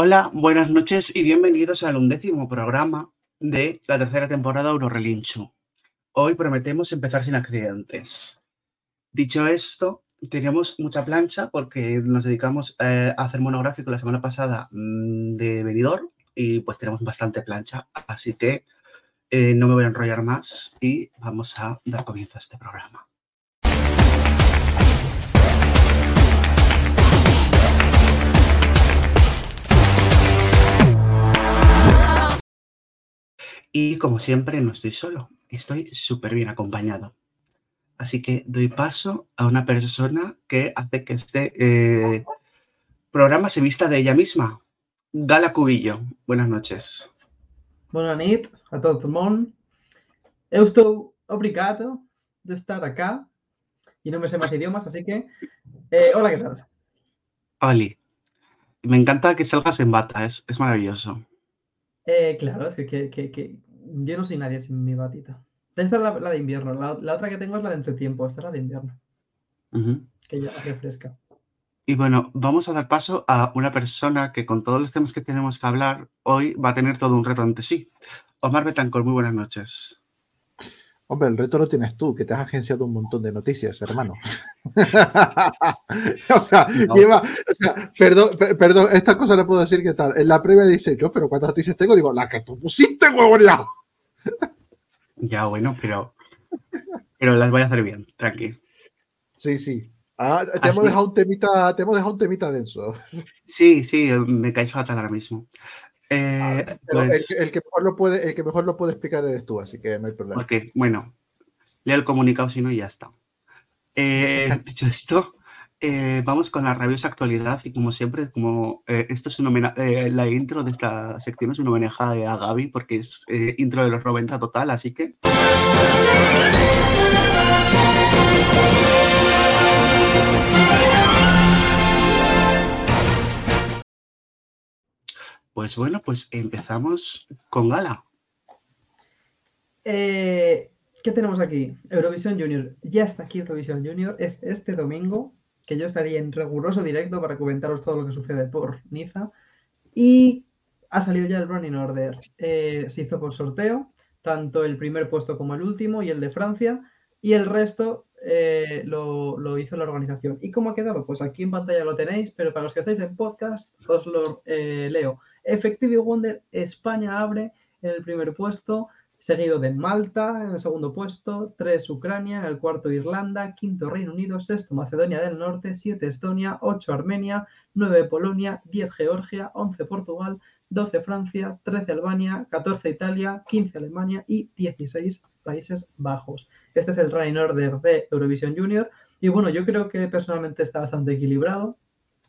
Hola, buenas noches y bienvenidos al undécimo programa de la tercera temporada Eurorelinchu. Hoy prometemos empezar sin accidentes. Dicho esto, teníamos mucha plancha porque nos dedicamos eh, a hacer monográfico la semana pasada mm, de venidor y pues tenemos bastante plancha, así que eh, no me voy a enrollar más y vamos a dar comienzo a este programa. Y como siempre, no estoy solo, estoy súper bien acompañado. Así que doy paso a una persona que hace que este eh, programa se vista de ella misma. Gala Cubillo, buenas noches. Buenas noches a todo el mundo. Eu estou obrigado de estar acá y no me sé más idiomas, así que eh, hola, ¿qué tal? Oli, me encanta que salgas en bata, es, es maravilloso. Eh, claro, es que, que, que, que, yo no soy nadie sin mi batita. Esta es la, la de invierno, la, la, otra que tengo es la de entretiempo, esta es la de invierno. Uh -huh. Que ya refresca. Y bueno, vamos a dar paso a una persona que con todos los temas que tenemos que hablar, hoy va a tener todo un reto ante sí. Omar Betancor, muy buenas noches. Hombre, el reto lo tienes tú, que te has agenciado un montón de noticias, hermano. o, sea, no. lleva, o sea, perdón, perdón, esta cosa le puedo decir que tal. En la previa dice, yo, pero ¿cuántas noticias tengo? Digo, la que tú pusiste, huevón, ya. ya, bueno, pero, pero las voy a hacer bien, tranqui. Sí, sí. Ah, te, hemos dejado un temita, te hemos dejado un temita denso. Sí, sí, me caes fatal ahora mismo. Eh, ah, pues, el, el, que mejor lo puede, el que mejor lo puede explicar eres tú, así que no hay problema. Ok, bueno, lea el comunicado si no y ya está. Eh, dicho esto, eh, vamos con la rabiosa actualidad y como siempre, como eh, esto es un homenaje, la intro de esta sección es un homenaje a Gaby porque es intro de los 90 total, así que... Pues bueno, pues empezamos con Gala. Eh, ¿Qué tenemos aquí? Eurovisión Junior. Ya está aquí Eurovisión Junior. Es este domingo que yo estaría en riguroso directo para comentaros todo lo que sucede por Niza. Y ha salido ya el running order. Eh, se hizo por sorteo, tanto el primer puesto como el último y el de Francia. Y el resto eh, lo, hizo la organización. ¿Y cómo ha quedado? Pues aquí en pantalla lo tenéis, pero para los que estáis en podcast os lo eh, leo. Effective Wonder, España abre en el primer puesto, seguido de Malta en el segundo puesto, 3 Ucrania, en el cuarto Irlanda, quinto Reino Unido, sexto Macedonia del Norte, 7 Estonia, 8 Armenia, 9 Polonia, 10 Georgia, 11 Portugal, 12 Francia, 13 Albania, 14 Italia, 15 Alemania y 16 Países Bajos. Este es el running order de Eurovision Junior y bueno, yo creo que personalmente está bastante equilibrado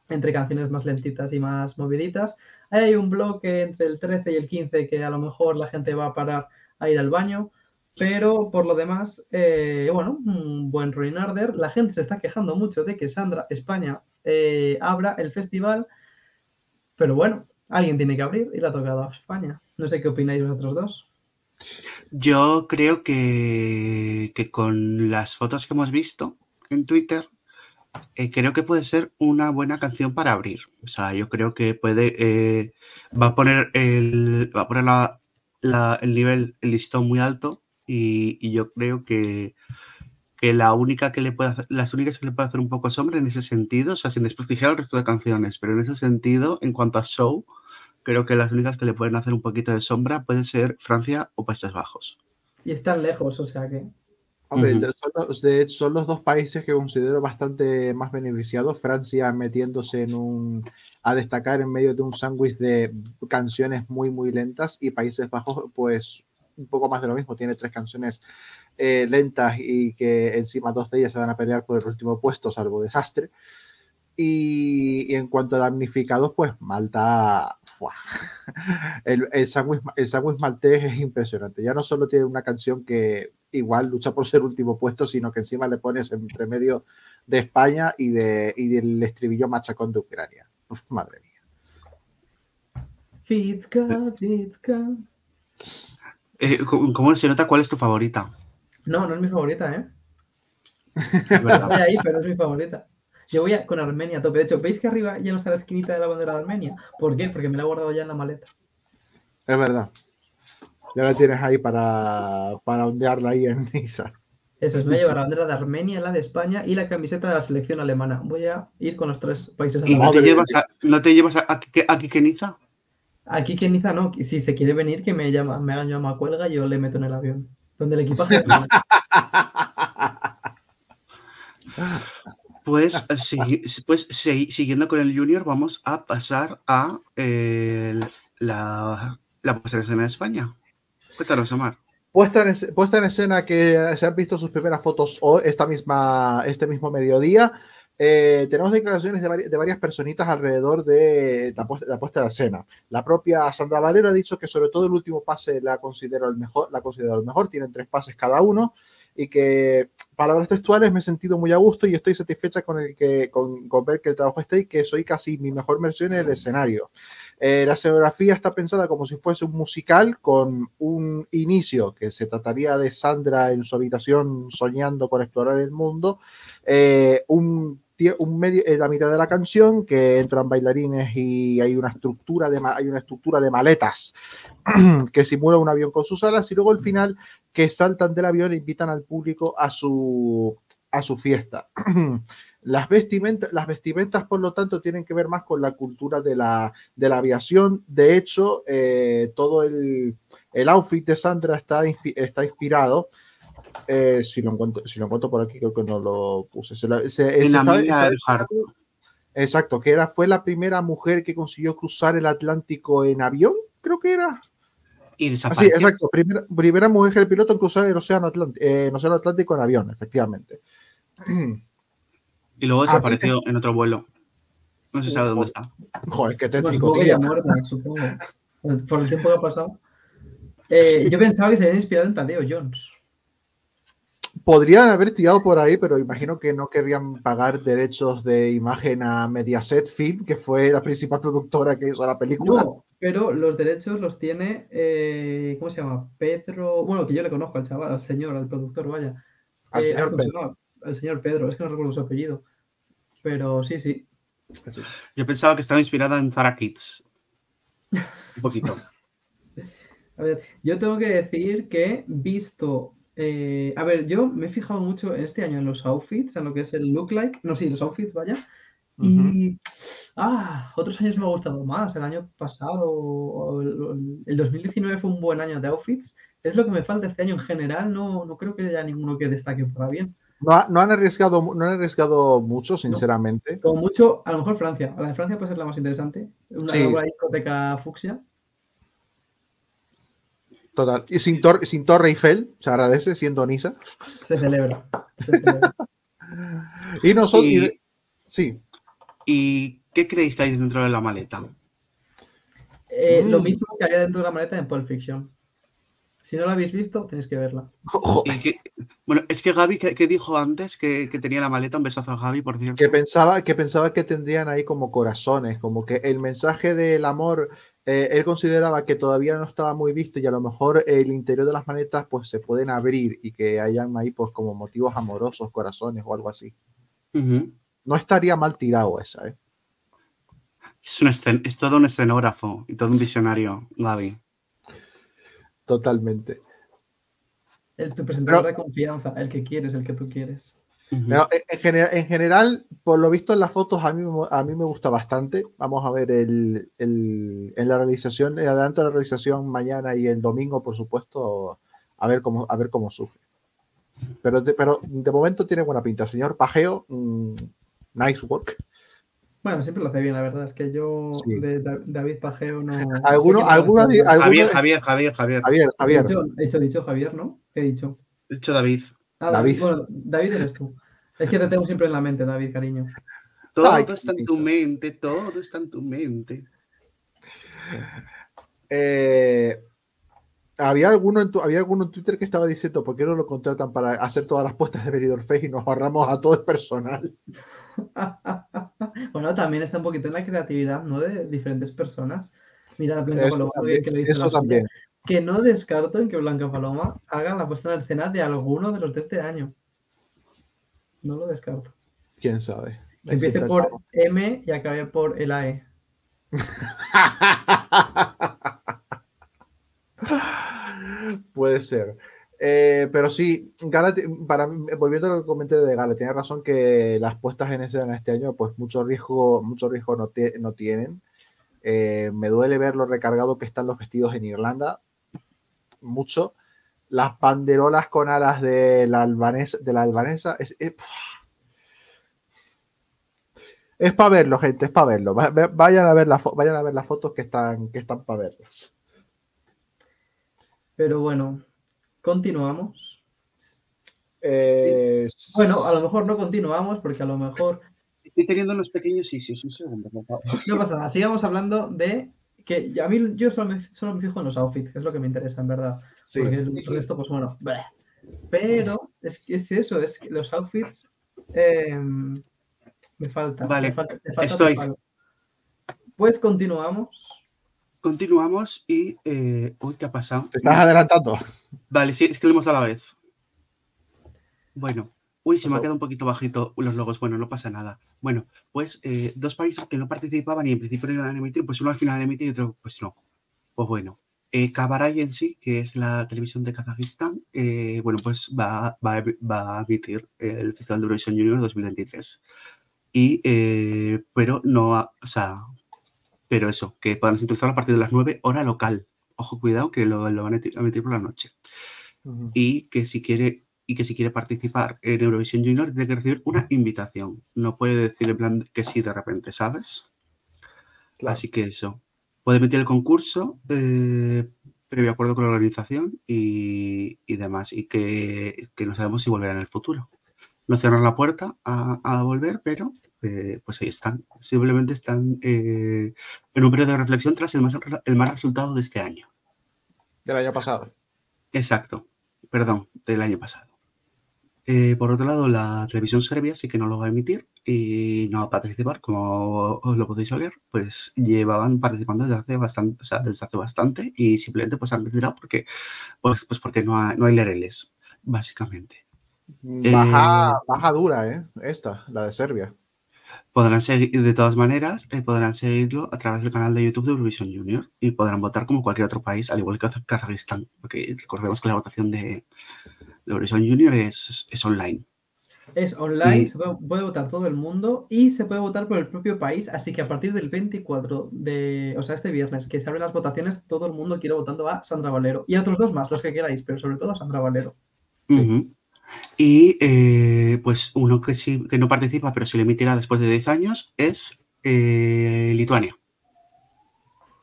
entre canciones más lentitas y más moviditas. Hay un bloque entre el 13 y el 15 que a lo mejor la gente va a parar a ir al baño, pero por lo demás, eh, bueno, un buen order. La gente se está quejando mucho de que Sandra España eh, abra el festival, pero bueno, alguien tiene que abrir y le ha tocado a España. No sé qué opináis vosotros dos. Yo creo que con las fotos que hemos visto en Twitter, eh, creo que puede ser una buena canción para abrir. O sea, yo creo que puede. Eh, va a poner el. Va a poner el nivel, el listón muy alto. Y, yo creo que, que la única que le puede las únicas que le puede hacer un poco sombra en ese sentido, o sea, sin desprestigiar el resto de canciones, pero en ese sentido, en cuanto a show, creo que las únicas que le pueden hacer un poquito de sombra puede ser Francia o Países Bajos. Y están lejos, o sea que. Hombre, uh -huh. son, los, de hecho, son los dos países que considero bastante más beneficiados. Francia metiéndose en un. a destacar en medio de un sándwich de canciones muy, muy lentas. Y Países Bajos, pues un poco más de lo mismo. Tiene tres canciones eh, lentas y que encima dos de ellas se van a pelear por el último puesto, salvo desastre. Y, y en cuanto a damnificados, pues Malta. El, el sándwich maltés es impresionante. Ya no solo tiene una canción que igual lucha por ser último puesto, sino que encima le pones entre medio de España y, de, y del estribillo machacón de Ucrania. Uf, madre mía. Fitka, Fitka. Eh, ¿Cómo se nota cuál es tu favorita? No, no es mi favorita, ¿eh? Es verdad. ahí, pero es mi favorita. Yo voy a, con Armenia a tope. De hecho, ¿veis que arriba ya no está la esquinita de la bandera de Armenia? ¿Por qué? Porque me la he guardado ya en la maleta. Es verdad. Ya la tienes ahí para, para ondearla ahí en Niza. Eso es, me voy a llevar la bandera de Armenia, la de España y la camiseta de la selección alemana. Voy a ir con los tres países ¿Y no alemanes. te llevas a, no te llevas a, a, a? Aquí que Niza no, si se quiere venir, que me llama, me llama cuelga y yo le meto en el avión. Donde el equipaje. Pues, segui- pues siguiendo con el Junior, vamos a pasar a eh, la, la escena de España. Cuéntanos, Omar. Puesta en, es- puesta en escena que se han visto sus primeras fotos esta misma, este mismo mediodía. Eh, tenemos declaraciones de, vari- de varias personitas alrededor de la, puesta, la puesta en escena. La propia Sandra Valero ha dicho que sobre todo el último pase la considero el mejor, la considero el mejor, tienen tres pases cada uno y que palabras textuales me he sentido muy a gusto y estoy satisfecha con el que con, con ver que el trabajo está y que soy casi mi mejor versión en el escenario. Eh, la escenografía está pensada como si fuese un musical con un inicio que se trataría de Sandra en su habitación soñando con explorar el mundo, eh, un medio, en la mitad de la canción que entran bailarines y hay una estructura de, hay una estructura de maletas que simula un avión con sus alas y luego el final que saltan del avión e invitan al público a su, a su fiesta. Las vestimentas, las vestimentas, por lo tanto, tienen que ver más con la cultura de la, de la aviación. De hecho, eh, todo el, el outfit de Sandra está, está inspirado. Eh, si, lo encuentro, si lo encuentro por aquí, creo que no lo puse. Se la- se- En se la mina está del Hart. Exacto, que era, fue la primera mujer que consiguió cruzar el Atlántico en avión, creo que era. Y Ah, sí, desapareció. exacto, primera, primera mujer piloto en cruzar el Océano, Atlántico, eh, el Océano Atlántico en avión, efectivamente. y luego Ah, desapareció en otro vuelo. No se sabe dónde está. Joder, qué tétrico, tía. muerta, supongo. Por el tiempo que ha pasado. Eh, yo pensaba que se habían inspirado en Tadeo Jones. Podrían haber tirado por ahí, pero imagino que no querrían pagar derechos de imagen a Mediaset Film, que fue la principal productora que hizo la película. No, pero los derechos los tiene, eh, ¿cómo se llama? Pedro, bueno, que yo le conozco al chaval, al señor, al productor, vaya. Al Eh, señor ah, ¿cómo se Pedro. Al señor Pedro, es que no recuerdo su apellido. Pero sí, sí. Yo pensaba que estaba inspirada en Zara Kids. Un poquito. A ver, yo tengo que decir que visto. Eh, a ver, yo me he fijado mucho este año en los outfits, en lo que es el look like. No, sí, los outfits, vaya. Y. Ah, otros años me ha gustado más. El año pasado, el, el 2019 fue un buen año de outfits. Es lo que me falta este año en general. No, no creo que haya ninguno que destaque para bien. No, ha- no han arriesgado, no han arriesgado mucho, sinceramente. Como mucho, a lo mejor Francia. La de Francia puede ser la más interesante. Una, Sí. una discoteca fucsia. Total. Y sin, tor- sin Torre Eiffel, se agradece siendo Nisa. Se celebra. se celebra. Y nosotros. Y- y- sí. ¿Y qué creéis que hay dentro de la maleta? Eh, Lo Mm. mismo que había dentro de la maleta en Pulp Fiction. Si no la habéis visto, tenéis que verla. Que- bueno, es que Gaby, ¿qué, qué dijo antes? Que, que tenía la maleta. Un besazo a Gaby, por cierto. que pensaba que pensaba que tendrían ahí como corazones, como que el mensaje del amor, eh, él consideraba que todavía no estaba muy visto y a lo mejor el interior de las maletas pues se pueden abrir y que hayan ahí pues como motivos amorosos, corazones o algo así. No estaría mal tirado esa, ¿eh? es, un escen- es todo un escenógrafo y todo un visionario, Gaby. Totalmente. El, tu presentador Pero- de confianza, el que quieres, el que tú quieres. Pero en, en general, en general, por lo visto en las fotos, a mí, me- a mí me gusta bastante. Vamos a ver el, el- en la realización, el adelanto de la realización mañana y el domingo, por supuesto, a ver cómo, a ver cómo surge. Pero de, pero de momento tiene buena pinta. Señor Pajeo, mm, nice work. Bueno, siempre lo hace bien, la verdad. Es que yo Sí. de Da- David Pajeo no. ¿Alguno- algún- Javier, Javier, Javier, Javier. Javier, He Javier. dicho, he dicho, dicho Javier, ¿no? ¿Qué he dicho? He dicho David. Ah, David. Bueno, David eres tú. Es que te tengo siempre en la mente, David, cariño. Todo Ay, está en tu mente, todo está en tu mente. Eh, había alguno, en tu- había alguno en Twitter que estaba diciendo por qué no lo contratan para hacer todas las puestas de Benidorm Fest y nos ahorramos a todo el personal. bueno, también está un poquito en la creatividad, ¿no? De diferentes personas. Mira, Blanca Eso también, que lo dice eso la suya, también. Que no descarto en que Blanca Paloma haga la puesta en escena de alguno de los de este año. No lo descarto. quién sabe. Que empiece por M y acabe por el AE. Puede ser. Eh, pero sí, Gala, para, volviendo al comentario de Gala, tiene razón que las puestas en escena este año, pues mucho riesgo, mucho riesgo no, no tienen. Eh, me duele ver lo recargado que están los vestidos en Irlanda, mucho. Las banderolas con alas de la albanesa, de la albanesa es, es, para verlo, gente, es para verlo. Vayan a ver, la, vayan a ver las fotos que están, que están para verlas. Pero bueno, continuamos. Eh, bueno, a lo mejor no continuamos porque a lo mejor... Estoy teniendo unos pequeños issues, un segundo. No pasa nada, sigamos hablando de que a mí yo solo me, fijo en los outfits, que es lo que me interesa en verdad. Sí. Porque el esto, pues bueno, pero es que es eso, es que los outfits em, me falta. Vale, me falta, estoy. Pues continuamos continuamos y. Eh, uy, ¿qué ha pasado? Te estás adelantando. Vale, sí, es que lo hemos dado a la vez. Bueno, uy, se me ha quedado un poquito bajito los logos. Bueno, no pasa nada. Bueno, pues eh, dos países que no participaban y en principio no iban a emitir, pues uno al final emite y otro, pues no. Pues bueno. Eh, Kabaray en sí, que es la televisión de Kazajistán, eh, bueno, pues va, va, va, a emitir el Festival de Eurovisión Junior 2023. Y, pero no, o sea, pero eso, que puedan sintonizar a partir de las 9 hora local. Ojo, cuidado, que lo, van a emitir por la noche. Y que si quiere y que si quiere participar en Eurovisión Junior tiene que recibir una invitación. No puede decir en plan que sí de repente, ¿sabes? Así que eso. Puede emitir el concurso eh, previo acuerdo con la organización y, demás. Y que, no sabemos si volverá en el futuro. No cierran la puerta a, a volver, pero eh, pues ahí están. Simplemente están eh, en un periodo de reflexión tras el más, el más resultado de este año. Del año pasado. Exacto, perdón, del año pasado. Eh, por otro lado, la televisión serbia sí que no lo va a emitir y no va a participar, como os lo podéis oír, pues llevaban participando desde hace bastante, o sea, desde hace bastante y simplemente pues han retirado porque, pues, pues porque no hay, no hay lereles, básicamente. Baja, baja dura, ¿eh? Esta, la de Serbia podrán seguir, de todas maneras, eh, podrán seguirlo a través del canal de YouTube de Eurovisión Junior y podrán votar como cualquier otro país, al igual que Kazajistán, porque recordemos que la votación de, Eurovisión Junior es, es, online. Es online, se puede, votar todo el mundo y se puede votar por el propio país, así que a partir del 24 de, o sea, este viernes que se abren las votaciones, todo el mundo quiere votando a Sandra Valero y a otros dos más, los que queráis, pero sobre todo a Sandra Valero. Sí. Y eh, pues uno que sí que no participa, pero se le emitirá después de 10 años, es eh, Lituania.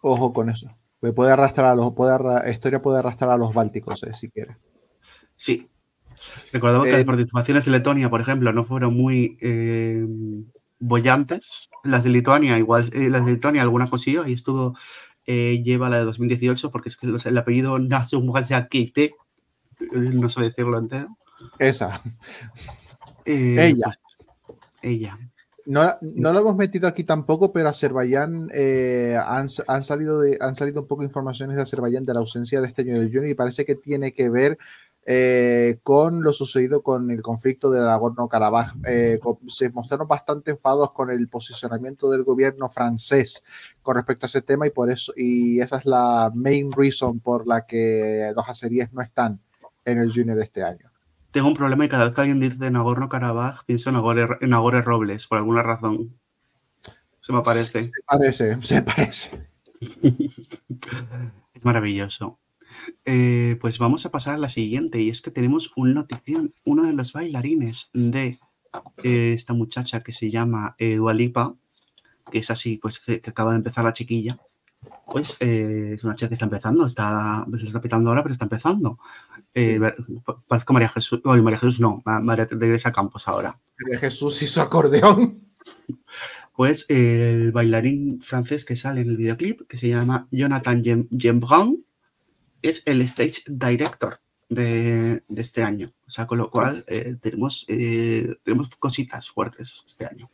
Ojo con eso. Puede arrastrar a los, puede historia puede arrastrar a los bálticos, eh, si quiere. Sí. Recordemos que las participaciones de Letonia, por ejemplo, no fueron muy bollantes. Las de Lituania, igual, las de Lituania alguna consiguió y estuvo, lleva la de 2018, porque es que el apellido Nasu no sé decirlo entero. Esa. Eh, ella. Pues, ella. No, no, lo hemos metido aquí tampoco, pero Azerbaiyán eh, han, salido de, han salido un poco informaciones de Azerbaiyán de la ausencia de este año del Junior y parece que tiene que ver eh, con lo sucedido con el conflicto de Nagorno-Karabaj. se mostraron bastante enfadados con el posicionamiento del gobierno francés con respecto a ese tema y por eso y esa es la main reason por la que los azeríes no están en el Junior este año tengo un problema y cada vez que alguien dice Nagorno-Karabaj, pienso en Nagore, Robles, por alguna razón. Se me parece. Se parece, se parece. es maravilloso. Eh, pues vamos a pasar a la siguiente, y es que tenemos una notición. Uno de los bailarines de eh, esta muchacha que se llama eh, Dualipa, que es así, pues que, acaba de empezar la chiquilla, pues eh, es una chica que está empezando, está, se está pitando ahora, pero está empezando. Eh, parezco María Jesús, no, María Jesús no, María Iglesia Campos ahora. María Jesús y su acordeón. Pues el bailarín francés que sale en el videoclip, que se llama Jonathan Gembrun, es el stage director de, este año. O sea, con lo cual eh, tenemos, eh, tenemos cositas fuertes este año.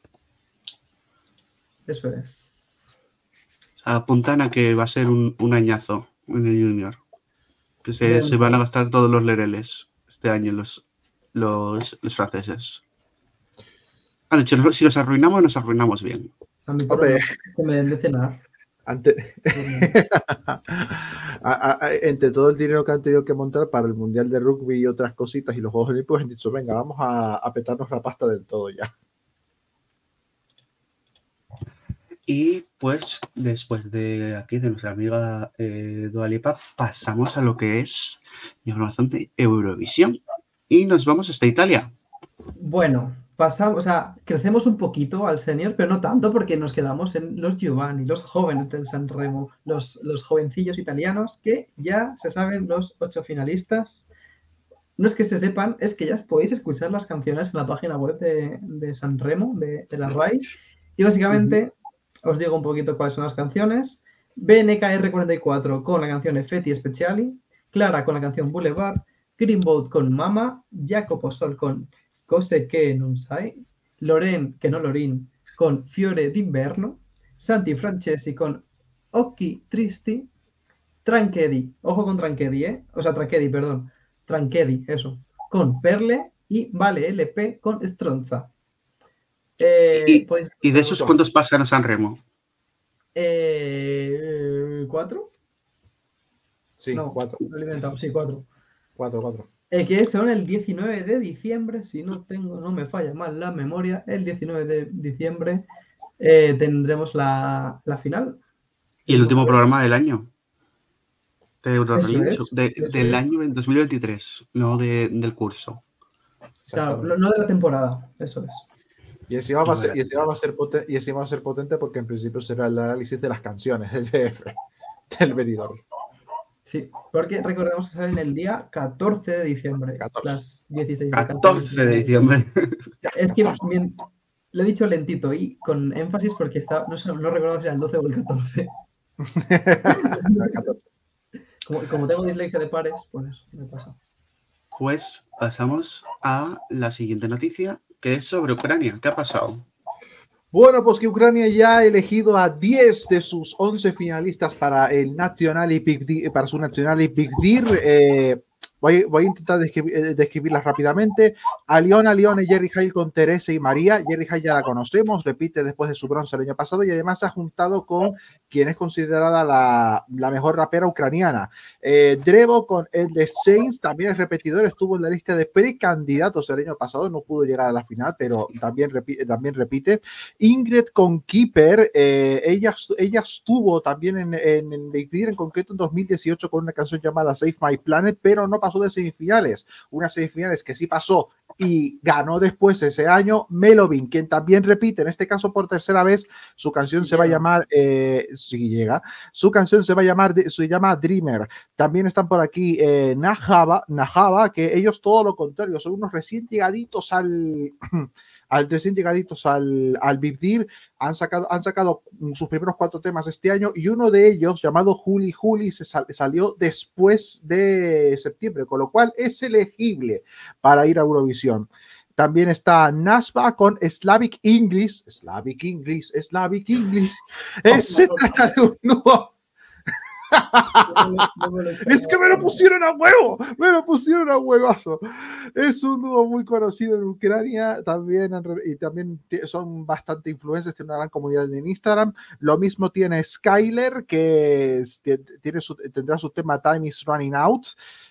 Eso es. apuntan a que va a ser un, un añazo en el Junior que se, van a gastar todos los lereles este año los, los, franceses. Han dicho, si los arruinamos, nos arruinamos bien. A mí Hombre. que me den de cenar. Ante- entre todo el dinero que han tenido que montar para el Mundial de Rugby y otras cositas y los Juegos Olímpicos, han dicho, venga, vamos a, a petarnos la pasta del todo ya. Y pues después de aquí, de nuestra amiga eh, Dua Lipa, pasamos a lo que es de Eurovisión. Y nos vamos hasta Italia. Bueno, pasamos, o sea, crecemos un poquito al senior, pero no tanto porque nos quedamos en los Giovanni, los jóvenes del San Remo, los, los jovencillos italianos que ya se saben los ocho finalistas. No es que se sepan, es que ya podéis escuchar las canciones en la página web de, de San Remo, de, de la RAI. Y básicamente os digo un poquito cuáles son las canciones. BNKR44 con la canción Effetti Speciali, Clara con la canción Boulevard, Greenboat con Mama, Jacopo Sol con Cose che non sai, Loren, che no Lorin, con Fiore d'inverno, Santi Francesi con Occhi Tristi, Tranchedi, ojo con Tranchedi, ¿eh? O sea, Tranchedi, perdón, Tranchedi, eso, con Perle y Vale LP con Stronza. Eh, Y- podéis- ¿Y de esos cuántos pasan a San Remo? Eh, ¿Cuatro? Sí, no, cuatro, lo sí, cuatro. cuatro, cuatro. Eh, que son el 19 de diciembre, si no tengo, no me falla mal la memoria, el 19 de diciembre eh, tendremos la, la final. Y el último programa del año. De Eurorally, es, de- del es. año del 2023, no de- del curso. Claro, no, de la temporada, eso es. Y encima, va a ser, y, encima va a ser poten- y encima va a ser potente porque en principio será el análisis de las canciones del BF, del venidor. Sí, porque recordemos que salen el día 14 de diciembre, 14. las 16 14 de diciembre. Es que bien, lo he dicho lentito y con énfasis porque está, no, sé, no recuerdo si era el 12 o el 14. Como, como tengo dislexia de pares, pues me pasa. Pues pasamos a la siguiente noticia, que es sobre Ucrania. ¿Qué ha pasado? Bueno, pues que Ucrania ya ha elegido a 10 de sus 11 finalistas para el Nationally Big Di- para su Nationally Big Dir. Eh, voy, voy a intentar describir- eh, describirlas rápidamente. A León, a León y Jerry Hale con Teresa y María. Jerry Hale ya la conocemos, repite después de su bronce el año pasado y además se ha juntado con quien es considerada la, la mejor rapera ucraniana. Eh, Drevo con el de Saints, también es repetidor, estuvo en la lista de precandidatos el año pasado, no pudo llegar a la final, pero también, repi- también repite. Ingrid con Keeper, eh, ella, ella estuvo también en, en, en en concreto en 2018 con una canción llamada Save My Planet, pero no pasó de semifinales. Unas semifinales que sí pasó y ganó después ese año Melovin, quien también repite, en este caso por tercera vez, su canción se va a llamar, eh, si llega, su canción se va a llamar, se llama Dreamer. También están por aquí eh, Najaba, Najaba, que ellos todo lo contrario, son unos recién llegaditos al recién llegaditos al, al Big Deal, han sacado, han sacado sus primeros cuatro temas este año y uno de ellos, llamado Juli Juli, se sal- salió después de septiembre, con lo cual es elegible para ir a Eurovisión. También está Nasba con Slavic English, Slavic English, Slavic English. Eh, se trata de un dúo es que me lo pusieron a huevo, me lo pusieron a huevazo. Es un dúo muy conocido en Ucrania, también y también son bastante influencers, tienen una gran comunidad en Instagram. Lo mismo tiene Skyler, que tiene su- tendrá su tema Time is Running Out,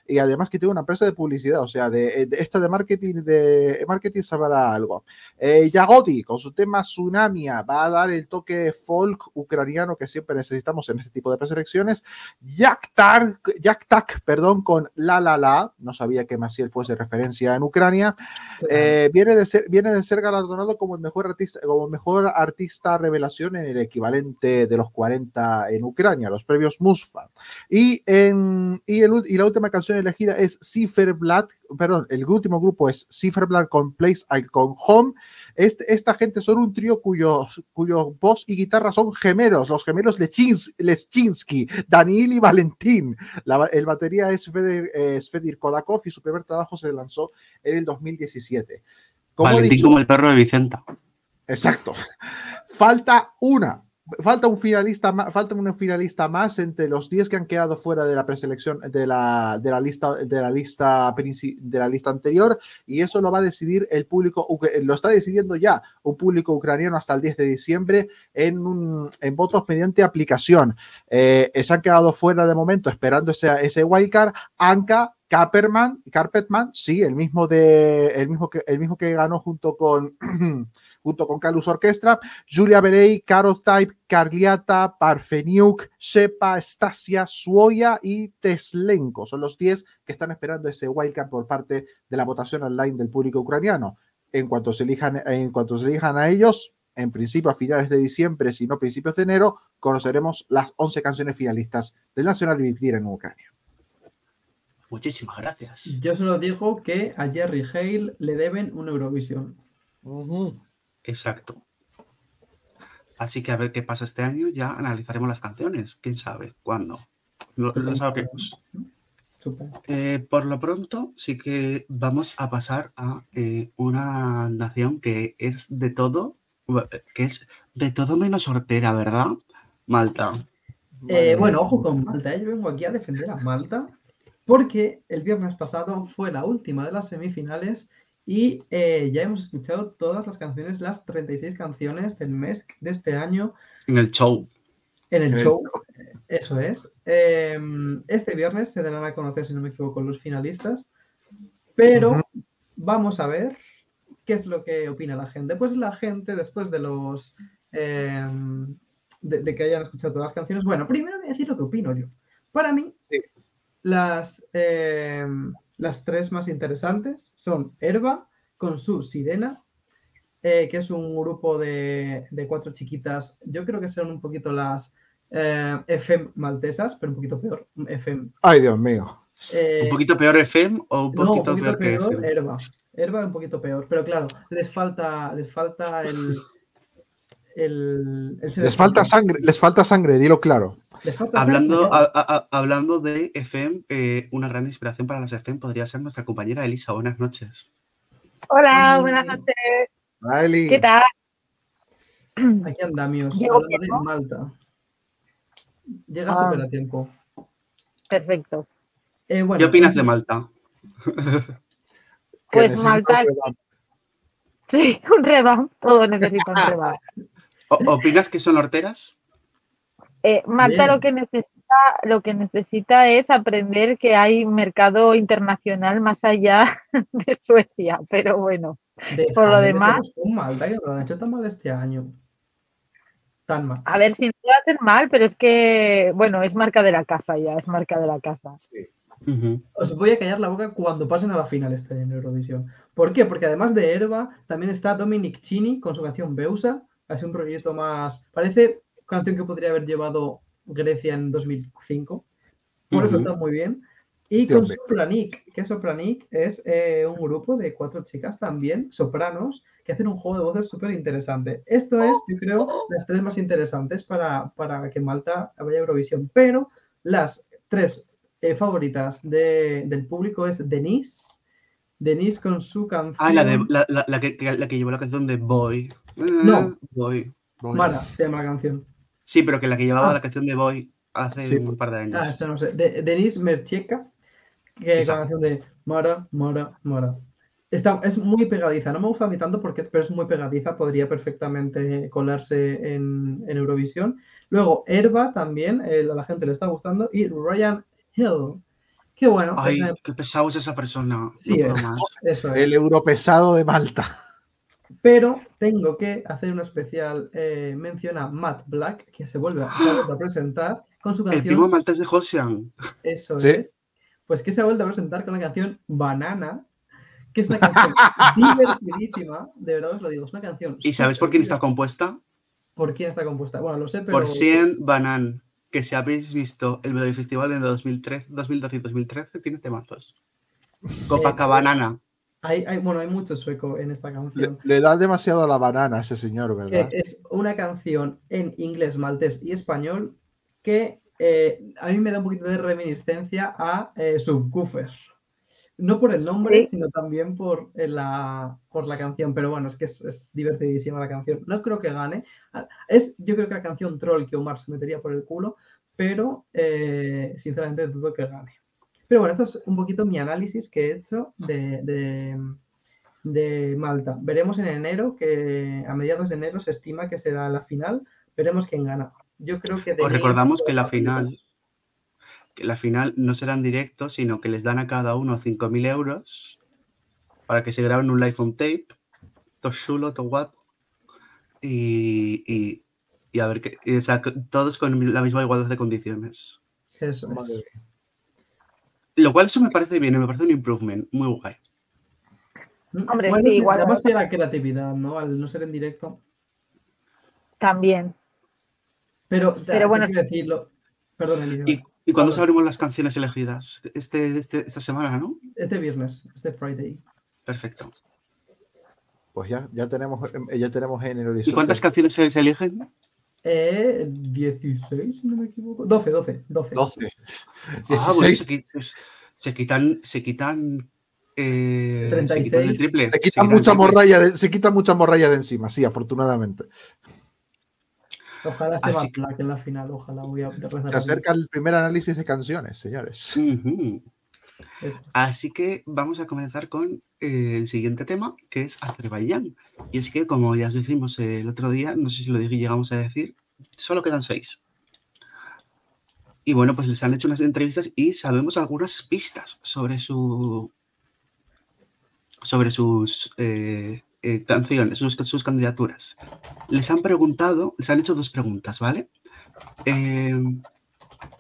y además que tiene una empresa de publicidad, o sea, de, de esta de marketing, de marketing sabrá algo. Eh, Yagodi, con su tema Tsunamia, va a dar el toque folk ucraniano que siempre necesitamos en este tipo de preselecciones. Jack Tak, Jack perdón, con La La La, no sabía que Maciel fuese referencia en Ucrania, eh, viene, de ser, viene de ser galardonado como el mejor artista, como mejor artista revelación en el equivalente de los 40 en Ucrania, los premios Musfa. Y, en, y, el y la última canción elegida es Ciferblad, perdón, el último grupo es Ciferblad con Place Icon Home. Este, esta gente son un trío cuyo, cuyo voz y guitarra son gemelos, los gemelos Lechins, Lechinsky, Daniil y Valentín. La el batería es Feder, eh, Svedir Kodakov y su primer trabajo se lanzó en el 2017. Como Valentín dicho, como el perro de Vicenta. Exacto. Falta una falta un finalista más, falta un finalista más entre los 10 que han quedado fuera de la preselección de la, de la lista de la lista de la lista anterior y eso lo va a decidir el público lo está decidiendo ya un público ucraniano hasta el 10 de diciembre en, en votos mediante aplicación. Eh, se han quedado fuera de momento esperando ese, ese wildcard. Anka, Kaperman, Carpetman, sí, el mismo de el mismo que el mismo que ganó junto con junto con Carlos Orquestra, Julia Berey, Type, Carliata, Parfeniuk, Sepa, Stasia, Suoya y Teslenko. Son los 10 que están esperando ese wildcard por parte de la votación online del público ucraniano. En cuanto se elijan, en cuanto se elijan a ellos, en principio a finales de diciembre, si no principios de enero, conoceremos las 11 canciones finalistas del Nacional Vivir en Ucrania. Muchísimas gracias. Yo solo digo que a Jerry Hale le deben una Eurovisión. Exacto. Así que a ver qué pasa este año, ya analizaremos las canciones. ¿Quién sabe? ¿Cuándo? Lo, sabremos. Eh, por lo pronto, sí que vamos a pasar a eh, una nación que es de todo, que es de todo menos hortera, ¿verdad? Malta. Eh, bueno, ojo con Malta. Yo vengo aquí a defender a Malta porque el viernes pasado fue la última de las semifinales y eh, ya hemos escuchado todas las canciones, las 36 canciones del mes de este año. En el show. En el, show, eso es. Em, este viernes se darán a conocer, si no me equivoco, los finalistas. Pero vamos a ver qué es lo que opina la gente. Pues la gente, después de los. Em, de, que hayan escuchado todas las canciones. Bueno, primero voy a decir lo que opino yo. Para mí, las. Las tres más interesantes son Herba con su Sirena, eh, que es un grupo de, cuatro chiquitas. Yo creo que son un poquito las eh, FM maltesas, pero un poquito peor. FM. Ay, Dios mío. Eh, ¿Un poquito peor FM o un poquito, peor, que Herba. Herba un poquito peor, pero claro, les falta, les falta el, les falta sangre, les falta sangre, dilo claro. Hablando, hablando de FM, eh, una gran inspiración para las FM podría ser nuestra compañera Elisa. Buenas noches. Hola, buenas noches. ¿Qué tal? Aquí andamos, hablando de Malta. Llega ah. súper a tiempo. Perfecto. Eh, ¿Qué opinas de Malta? pues Malta. Sí, un revamp. Todo necesita un revamp. ¿Opinas que son horteras? Eh, Malta lo que necesita, lo que necesita es aprender que hay mercado internacional más allá de Suecia, pero bueno, por lo demás. Malta que lo han hecho tan mal este año. Tan mal. A ver, si no lo hacen mal, pero es que, bueno, es marca de la casa ya, es marca de la casa. Os voy a callar la boca cuando pasen a la final este en Eurovisión. ¿Por qué? Porque además de Herba, también está Dominic Chini con su canción Beusa, Hace un proyecto más. Parece canción que podría haber llevado Grecia en 2005. Por eso está muy bien. Y con Sopranik, que Sopranik es eh, un grupo de cuatro chicas también, sopranos, que hacen un juego de voces súper interesante. Esto es, yo creo, las tres más interesantes para, para que Malta vaya a Eurovisión. Pero las tres eh, favoritas del público es Denise, Denise con su canción. Ah, la, de, la, que, la que llevó la canción de Boy. No. Boy. Mara se llama la canción. Sí, pero que la que llevaba ah. la canción de Boy hace un par de años. Ah, eso no sé. De, Denise Mercheka, que es la canción de Mara, Mara, Mara. Está, es muy pegadiza. No me gusta a mí tanto porque pero es muy pegadiza. Podría perfectamente colarse en, en Eurovisión. Luego, Herba también, a la gente le está gustando. Y Ryan Hill. Qué bueno. Ay, qué pesado es esa persona. Sí, Eso es. El europesado de Malta. Pero tengo que hacer una especial eh, mención a Matt Black, que se vuelve a, presentar con su canción. El primo maltés de Josian. Eso es. Pues que se ha vuelto a presentar con la canción Banana, que es una canción divertidísima, de verdad os lo digo, es una canción. ¿Y sabes por quién está compuesta? ¿Por quién está compuesta? Bueno, lo sé, pero. Por Cien Banan, que si habéis visto el Melody Festival en 2013, 2012 y 2013, tiene temazos. Copacabana. Hay, hay, bueno, hay mucho sueco en esta canción. Le, da demasiado la banana a ese señor, ¿verdad? es una canción en inglés, maltés y español que eh, a mí me da un poquito de reminiscencia a eh, Subwoofer. no por el nombre, sino también por la, por la canción. Pero bueno, es que es, divertidísima la canción. No creo que gane. Es, yo creo que la canción Troll que Omar se metería por el culo, pero eh, sinceramente dudo que gane. Pero bueno, esto es un poquito mi análisis que he hecho de, de, Malta. Veremos en enero, que a mediados de enero se estima que será la final. Veremos quién gana. Yo creo que... Os recordamos que la final que la final no será en directo, sino que les dan a cada uno 5.000 euros para que se graben un live on tape, todo chulo, todo guapo, y, a ver, que, o sea, todos con la misma igualdad de condiciones. Eso Lo cual eso me parece bien, me parece un improvement, muy guay. Hombre, bueno, sí, igual. Además la creatividad, ¿no? Al no ser en directo. También. Pero, Pero bueno, decirlo. Perdón, Elisa. ¿Y cuándo sabremos las canciones elegidas? Este, este, esta semana, ¿no? Este viernes, este Friday. Perfecto. Pues ya, ya tenemos, ya tenemos en el horizonte. ¿Y cuántas canciones se, eligen? Eh, 16, si no me equivoco. 12, 12, 12. 12. Ah, bueno, se, quitan, se quitan eh, 36. Se quitan el triple. Se quita, mucha morralla de, se quita mucha morralla de encima, sí, afortunadamente. Ojalá esté Así... que en la final, ojalá voy a Se acerca el primer análisis de canciones, señores. Así que vamos a comenzar con eh, el siguiente tema, que es Azerbaiyán. Y es que, como ya os dijimos el otro día, no sé si lo dije, llegamos a decir, solo quedan seis. Y bueno, pues les han hecho unas entrevistas y sabemos algunas pistas sobre su sobre sus eh, eh, canciones, sus, candidaturas. Les han preguntado, les han hecho dos preguntas, ¿vale? Eh,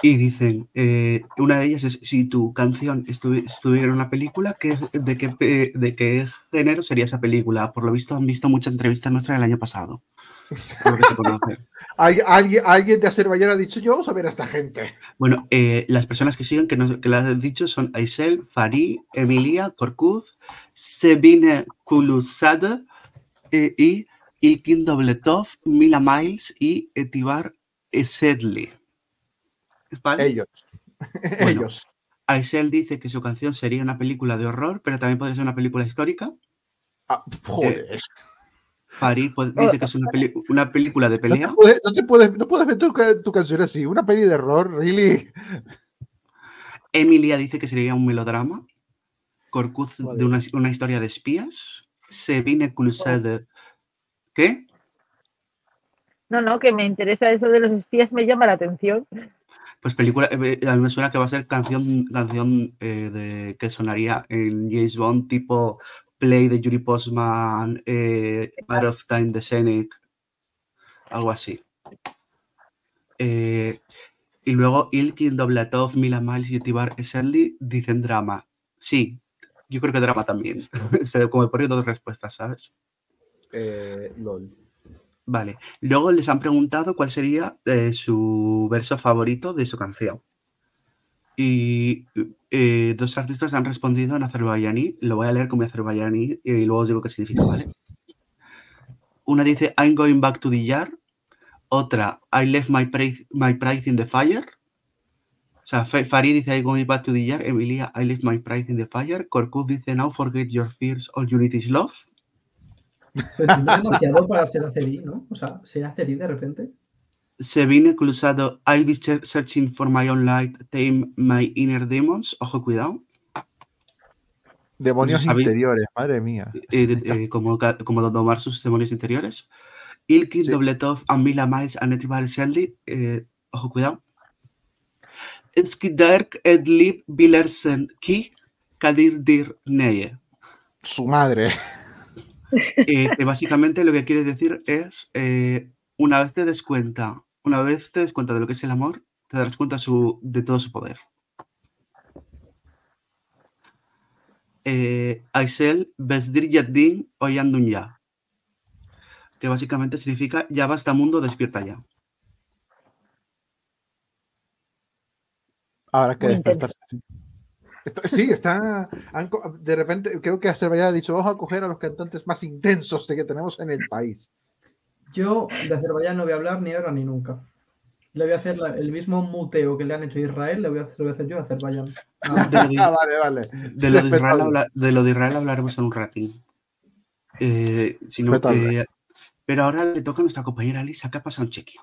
y dicen, eh, una de ellas es, si tu canción estuviera en una película, ¿qué, de, qué, ¿de qué género sería esa película? Por lo visto han visto muchas entrevistas nuestras el año pasado. ¿Alguien, alguien de Azerbaiyán ha dicho, yo vamos a ver a esta gente. Bueno, las personas que siguen, que, que las han dicho son Aisel, Farid, Emilia, Korkuz, Sebine Kulusada eh, y Ilkin Dobletov, Mila Miles y Etibar Esedli. Ellos. Ellos. Aisel dice que su canción sería una película de horror, pero también podría ser una película histórica. Ah, joder. Farid dice que es una, película de pelea. No, puedes, no, te puedes, no puedes meter tu, canción así. Una peli de horror, really. Emilia dice que sería un melodrama. Corcuz de una, una, historia de espías. Sabine Clusade. ¿Qué? No, no, que me interesa eso de los espías, me llama la atención. Pues película, eh, a mí me suena que va a ser canción, canción eh, de, que sonaría en James Bond, tipo Play de Yuri Postman, eh, Out of Time de Scenic, algo así. Eh, y luego Ilkin, Doblatov, Mila Miles y Tibar Eserly dicen drama. Sí, yo creo que drama también. Como he ponido dos respuestas, ¿sabes? Eh, LOL. Vale. Luego les han preguntado cuál sería eh, su verso favorito de su canción. Y eh, dos artistas han respondido en azerbaiyaní. Lo voy a leer como azerbaiyaní y luego os digo qué significa, ¿vale? Una dice I'm going back to the yard. Otra, I left my prize, my prize in the fire. O sea, Farid dice I'm going back to the yard. Emilia, I left my prize in the fire. Korkut dice Now forget your fears, all you need is love. Pero es demasiado para ser Aceri, ¿no? O sea, ¿ser Aceri de repente? Se viene cruzado I'll be searching for my own light, tame my inner demons. Ojo, cuidado. Demonios interiores, madre mía. Eh, eh, como, como domar sus demonios interiores. Ilkis, sí. Dobletov, Amila Miles, Anetibar Shelly. Eh, ojo, cuidado. Skidark, Edlib, Billersen, Ki, Kadir Dir Neye. Su madre. Eh, que básicamente lo que quiere decir es, una vez te des cuenta, una vez te des cuenta de lo que es el amor, te darás cuenta su, de todo su poder. Eh, Aisel Besdir Yaddin ya que básicamente significa ya basta mundo, despierta ya. Ahora que despertarse. Sí, está. De repente, creo que Azerbaiyán ha dicho: Vamos a coger a los cantantes más intensos de que tenemos en el país. Yo de Azerbaiyán no voy a hablar ni ahora ni nunca. Le voy a hacer el mismo muteo que le han hecho a Israel, le voy a, hacer, voy a hacer yo a Azerbaiyán. Ah, vale, vale. De lo de, Israel hablaremos en un ratín. Eh, pero ahora le toca a nuestra compañera Lisa, ¿qué ha pasado en Chequia?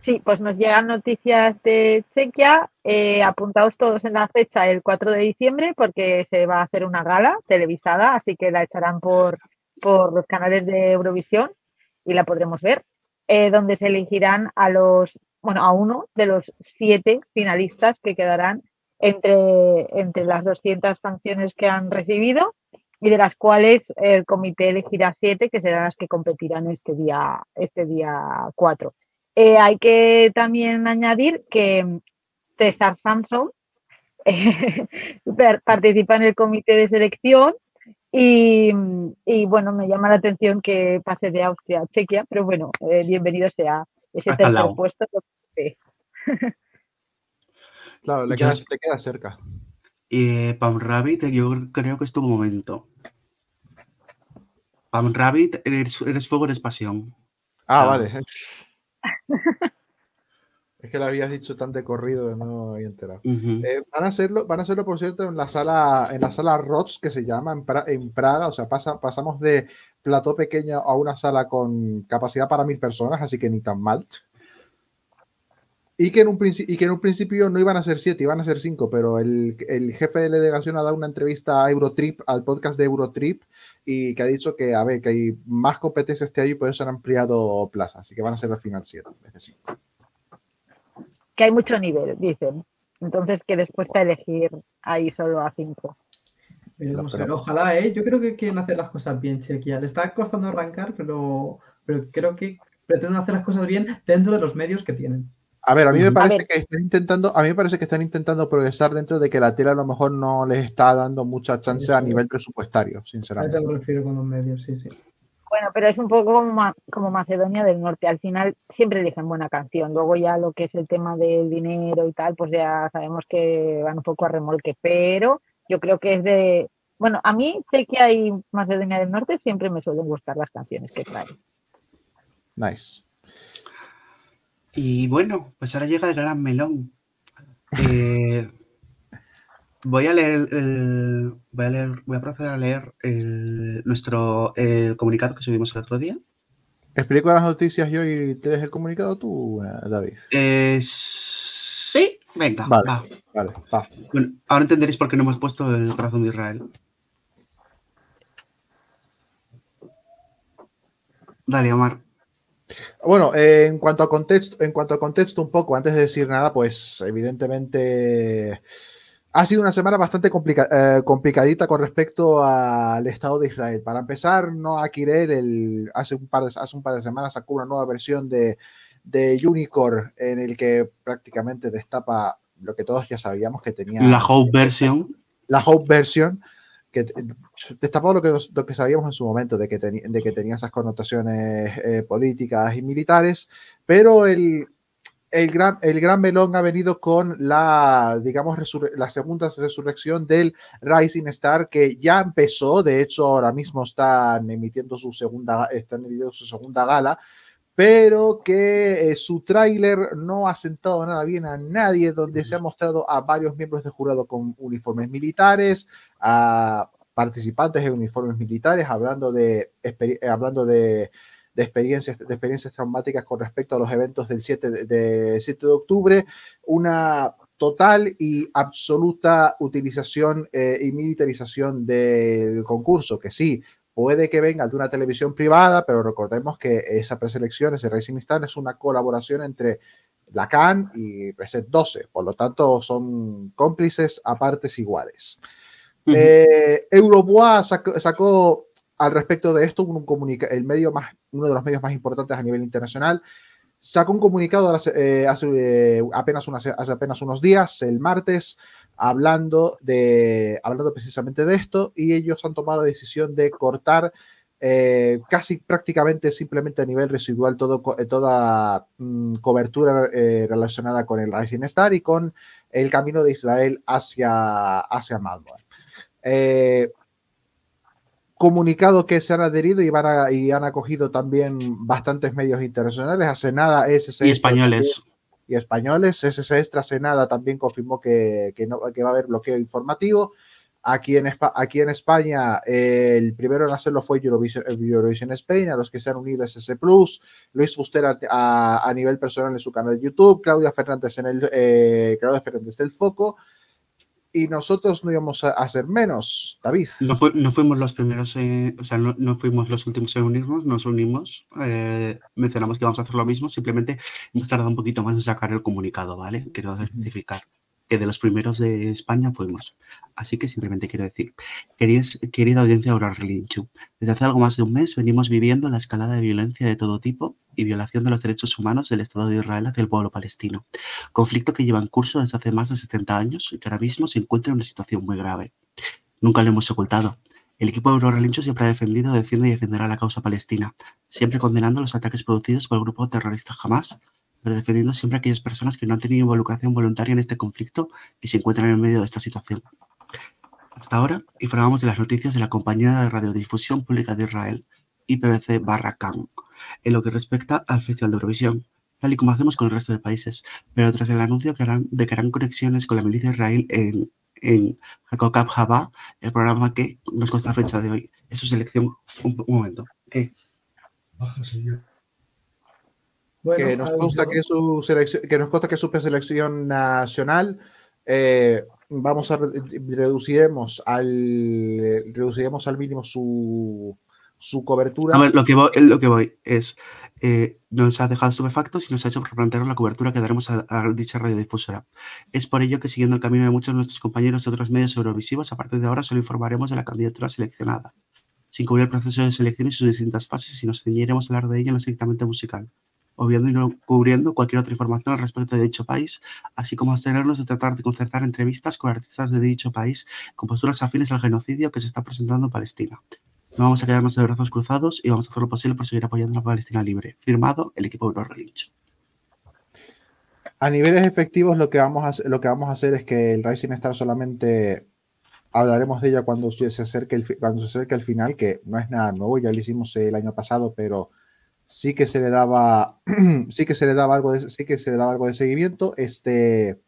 Sí, pues nos llegan noticias de Chequia, eh, apuntados todos en la fecha el 4 de diciembre porque se va a hacer una gala televisada, así que la echarán por, por los canales de Eurovisión y la podremos ver, eh, donde se elegirán a los, bueno, a uno de los siete finalistas que quedarán entre, entre las 200 canciones que han recibido y de las cuales el comité elegirá siete que serán las que competirán este día, este día 4. Eh, hay que también añadir que César Samson eh, participa en el comité de selección y, bueno, me llama la atención que pase de Austria a Chequia, pero bueno, eh, bienvenido sea ese tercer puesto. claro, le queda, te queda cerca. Y Pam Rabbit, yo creo que es tu momento. Pam Rabbit, eres, eres fuego, eres pasión. Ah, vale. es que lo habías dicho tan de corrido que no había enterado. Eh, van, a hacerlo, van a hacerlo, por cierto, en la sala, en la sala ROTS, que se llama en, Praga. O sea, pasa, pasamos de plató pequeño a una sala con capacidad para mil personas, así que ni tan mal. Y que, en un y que en un principio no iban a ser siete, iban a ser cinco, pero el, el jefe de delegación ha dado una entrevista a Eurotrip, al podcast de Eurotrip, y que ha dicho que, a ver, que hay más competencias este año y por eso han ampliado plazas, así que van a ser al final 7 en vez de 5. Que hay mucho nivel, dicen. Entonces que después de elegir ahí solo a 5. Ojalá, ¿eh? Yo creo que quieren hacer las cosas bien, Chequia. Le está costando arrancar, pero, pero creo que pretenden hacer las cosas bien dentro de los medios que tienen. A ver, a mí me parece que están intentando, a mí me parece que están intentando progresar dentro de que la tela a lo mejor no les está dando mucha chance a nivel presupuestario, sinceramente. A eso me refiero con los medios, sí, sí. Bueno, pero es un poco como, como Macedonia del Norte. Al final siempre dicen buena canción. Luego ya lo que es el tema del dinero y tal, pues ya sabemos que van un poco a remolque. Pero yo creo que es de... Bueno, a mí sé que hay Macedonia del Norte, siempre me suelen gustar las canciones que traen. Nice. Y bueno, pues ahora llega el gran melón. Eh, voy a leer el, voy a leer, voy a proceder a leer el, nuestro el comunicado que subimos el otro día. ¿Explico las noticias yo y te des el comunicado tú, David? Eh, sí, venga. Vale, vale, va. Bueno, ahora entenderéis por qué no hemos puesto el corazón de Israel. Dale, Omar. Bueno, en cuanto a contexto, en cuanto a contexto, un poco, antes de decir nada, pues evidentemente ha sido una semana bastante eh, complicadita con respecto al Estado de Israel. Para empezar, Noah Kirel el, hace, un par de, hace un par de semanas sacó una nueva versión de, de Unicorn en el que prácticamente destapa lo que todos ya sabíamos que tenía. La Hope Version. La Hope Version que destapó lo que, lo que sabíamos en su momento, de que, de que tenía esas connotaciones eh, políticas y militares, pero el, el, gran, el gran melón ha venido con la, digamos, la segunda resurrección del Rising Star, que ya empezó, de hecho ahora mismo están emitiendo su segunda, están emitiendo su segunda gala, pero que eh, su tráiler no ha sentado nada bien a nadie, donde se ha mostrado a varios miembros de jurado con uniformes militares, a participantes en uniformes militares, hablando de, hablando de, experiencias, de experiencias traumáticas con respecto a los eventos del 7 de, 7 de octubre, una total y absoluta utilización eh, y militarización del concurso, que sí, Puede que venga de una televisión privada, pero recordemos que esa preselección, ese Racing Star, es una colaboración entre la CAN y Reset 12. Por lo tanto, son cómplices a partes iguales. Uh sacó, al respecto de esto el medio más, uno de los medios más importantes a nivel internacional. Sacó un comunicado hace, eh, eh, apenas, hace apenas unos días, el martes, hablando, de, hablando precisamente de esto y ellos han tomado la decisión de cortar eh, casi prácticamente simplemente a nivel residual todo, toda mm, cobertura relacionada con el Rising Star y con el camino de Israel hacia, hacia comunicado que se han adherido y, van y han acogido también bastantes medios internacionales. Hace nada, SS y españoles. y españoles. SS Extra hace nada también confirmó que, que, no, que va a haber bloqueo informativo. Aquí en, aquí en España, el primero en hacerlo fue Eurovision, Eurovision Spain, a los que se han unido SS Plus, Luis Fuster a, a, nivel personal en su canal de YouTube, Claudia Fernández en el eh, Claudia Fernández del Foco, y nosotros no íbamos a hacer menos, David. No, no fuimos los primeros, o sea, no, no, fuimos los últimos en unirnos, nos unimos, eh, mencionamos que vamos a hacer lo mismo, simplemente hemos tardado un poquito más en sacar el comunicado, ¿vale? Quiero especificar que de los primeros de España fuimos. Así que simplemente quiero decir, querías, querida audiencia Aurora Relinchu, desde hace algo más de un mes venimos viviendo la escalada de violencia de todo tipo y violación de los derechos humanos del Estado de Israel hacia el pueblo palestino, conflicto que lleva en curso desde hace más de 70 años y que ahora mismo se encuentra en una situación muy grave. Nunca lo hemos ocultado. El equipo de Aurora siempre ha defendido, defiende y defenderá la causa palestina, siempre condenando los ataques producidos por el grupo terrorista Hamas pero defendiendo siempre a aquellas personas que no han tenido involucración voluntaria en este conflicto y se encuentran en medio de esta situación. Hasta ahora informamos de las noticias de la compañía de radiodifusión pública de Israel, IPBC barra en lo que respecta al Festival de Eurovisión, tal y como hacemos con el resto de países, pero tras el anuncio de que harán conexiones con la milicia de Israel en, en Hakokab Jabá, el programa que nos consta fecha de hoy. Es su selección. Un, momento. Baja, señor que, nos consta que, su selección, que nos consta que su preselección nacional eh, vamos a reduciremos al reduciremos al mínimo su, su cobertura. A ver, lo que voy, lo que voy es eh, nos ha dejado estupefactos y nos ha hecho replantear la cobertura que daremos a, a, dicha radiodifusora. Es por ello que, siguiendo el camino de muchos de nuestros compañeros de otros medios eurovisivos, a partir de ahora solo informaremos de la candidatura seleccionada, sin cubrir el proceso de selección y sus distintas fases, y nos ceñiremos a hablar de ella en lo estrictamente musical obviando y no cubriendo cualquier otra información al respecto de dicho país, así como abstenernos de tratar de concertar entrevistas con artistas de dicho país con posturas afines al genocidio que se está presentando en Palestina. No vamos a quedarnos de brazos cruzados y vamos a hacer lo posible por seguir apoyando a la Palestina libre. Firmado el equipo Eurorelinch. A niveles efectivos, lo que, vamos a, lo que vamos a hacer es que el Rising Star solamente hablaremos de ella cuando se acerque el, cuando se acerque el final, que no es nada nuevo, ya lo hicimos el año pasado, pero sí que se le daba, sí que se le daba algo de, sí que se le daba algo de seguimiento. Este,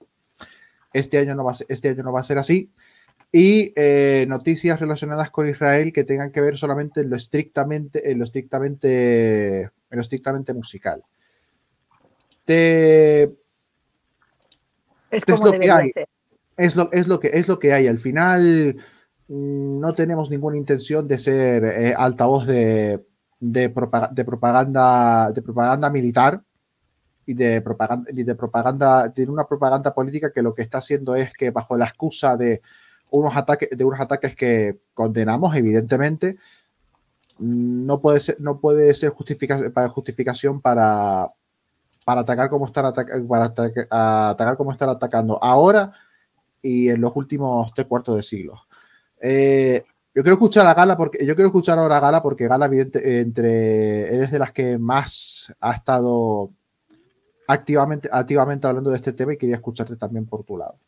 este, año, no va a ser, este año no va a ser así. Y eh, noticias relacionadas con Israel que tengan que ver solamente en lo estrictamente, en lo estrictamente, en lo estrictamente musical. Te, es, lo que hay. Es lo, es lo, que, es lo que hay. Al final mm, no tenemos ninguna intención de ser eh, altavoz de, de, propaganda, de propaganda militar y de propaganda, y de propaganda, tiene una propaganda política que lo que está haciendo es que bajo la excusa de unos ataques, de unos ataques que condenamos, evidentemente, no puede ser, no puede ser justificación para, justificación para, para atacar como están para atacar como están atacando ahora y en los últimos tres cuartos de siglo. Eh, yo quiero escuchar a Gala porque yo quiero escuchar ahora a Gala porque Gala evidente, entre eres de las que más ha estado activamente, activamente hablando de este tema y quería escucharte también por tu lado.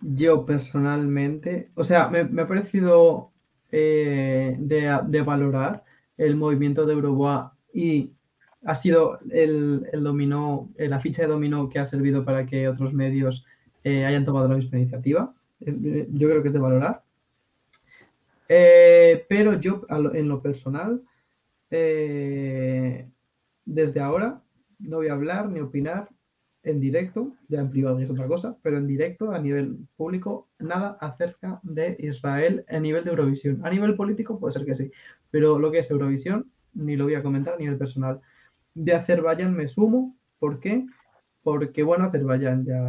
Yo personalmente, o sea, me, ha parecido eh, de, valorar el movimiento de Euroboa y ha sido el, el dominó, eh, la ficha de dominó que ha servido para que otros medios eh, hayan tomado la misma iniciativa. Yo creo que es de valorar. Eh, pero yo, en lo personal, eh, desde ahora no voy a hablar ni opinar en directo, ya en privado es otra cosa, pero en directo, a nivel público, nada acerca de Israel a nivel de Eurovisión. A nivel político puede ser que sí, pero lo que es Eurovisión ni lo voy a comentar a nivel personal. De Azerbaiyán me sumo, ¿por qué? Porque, bueno, Azerbaiyán ya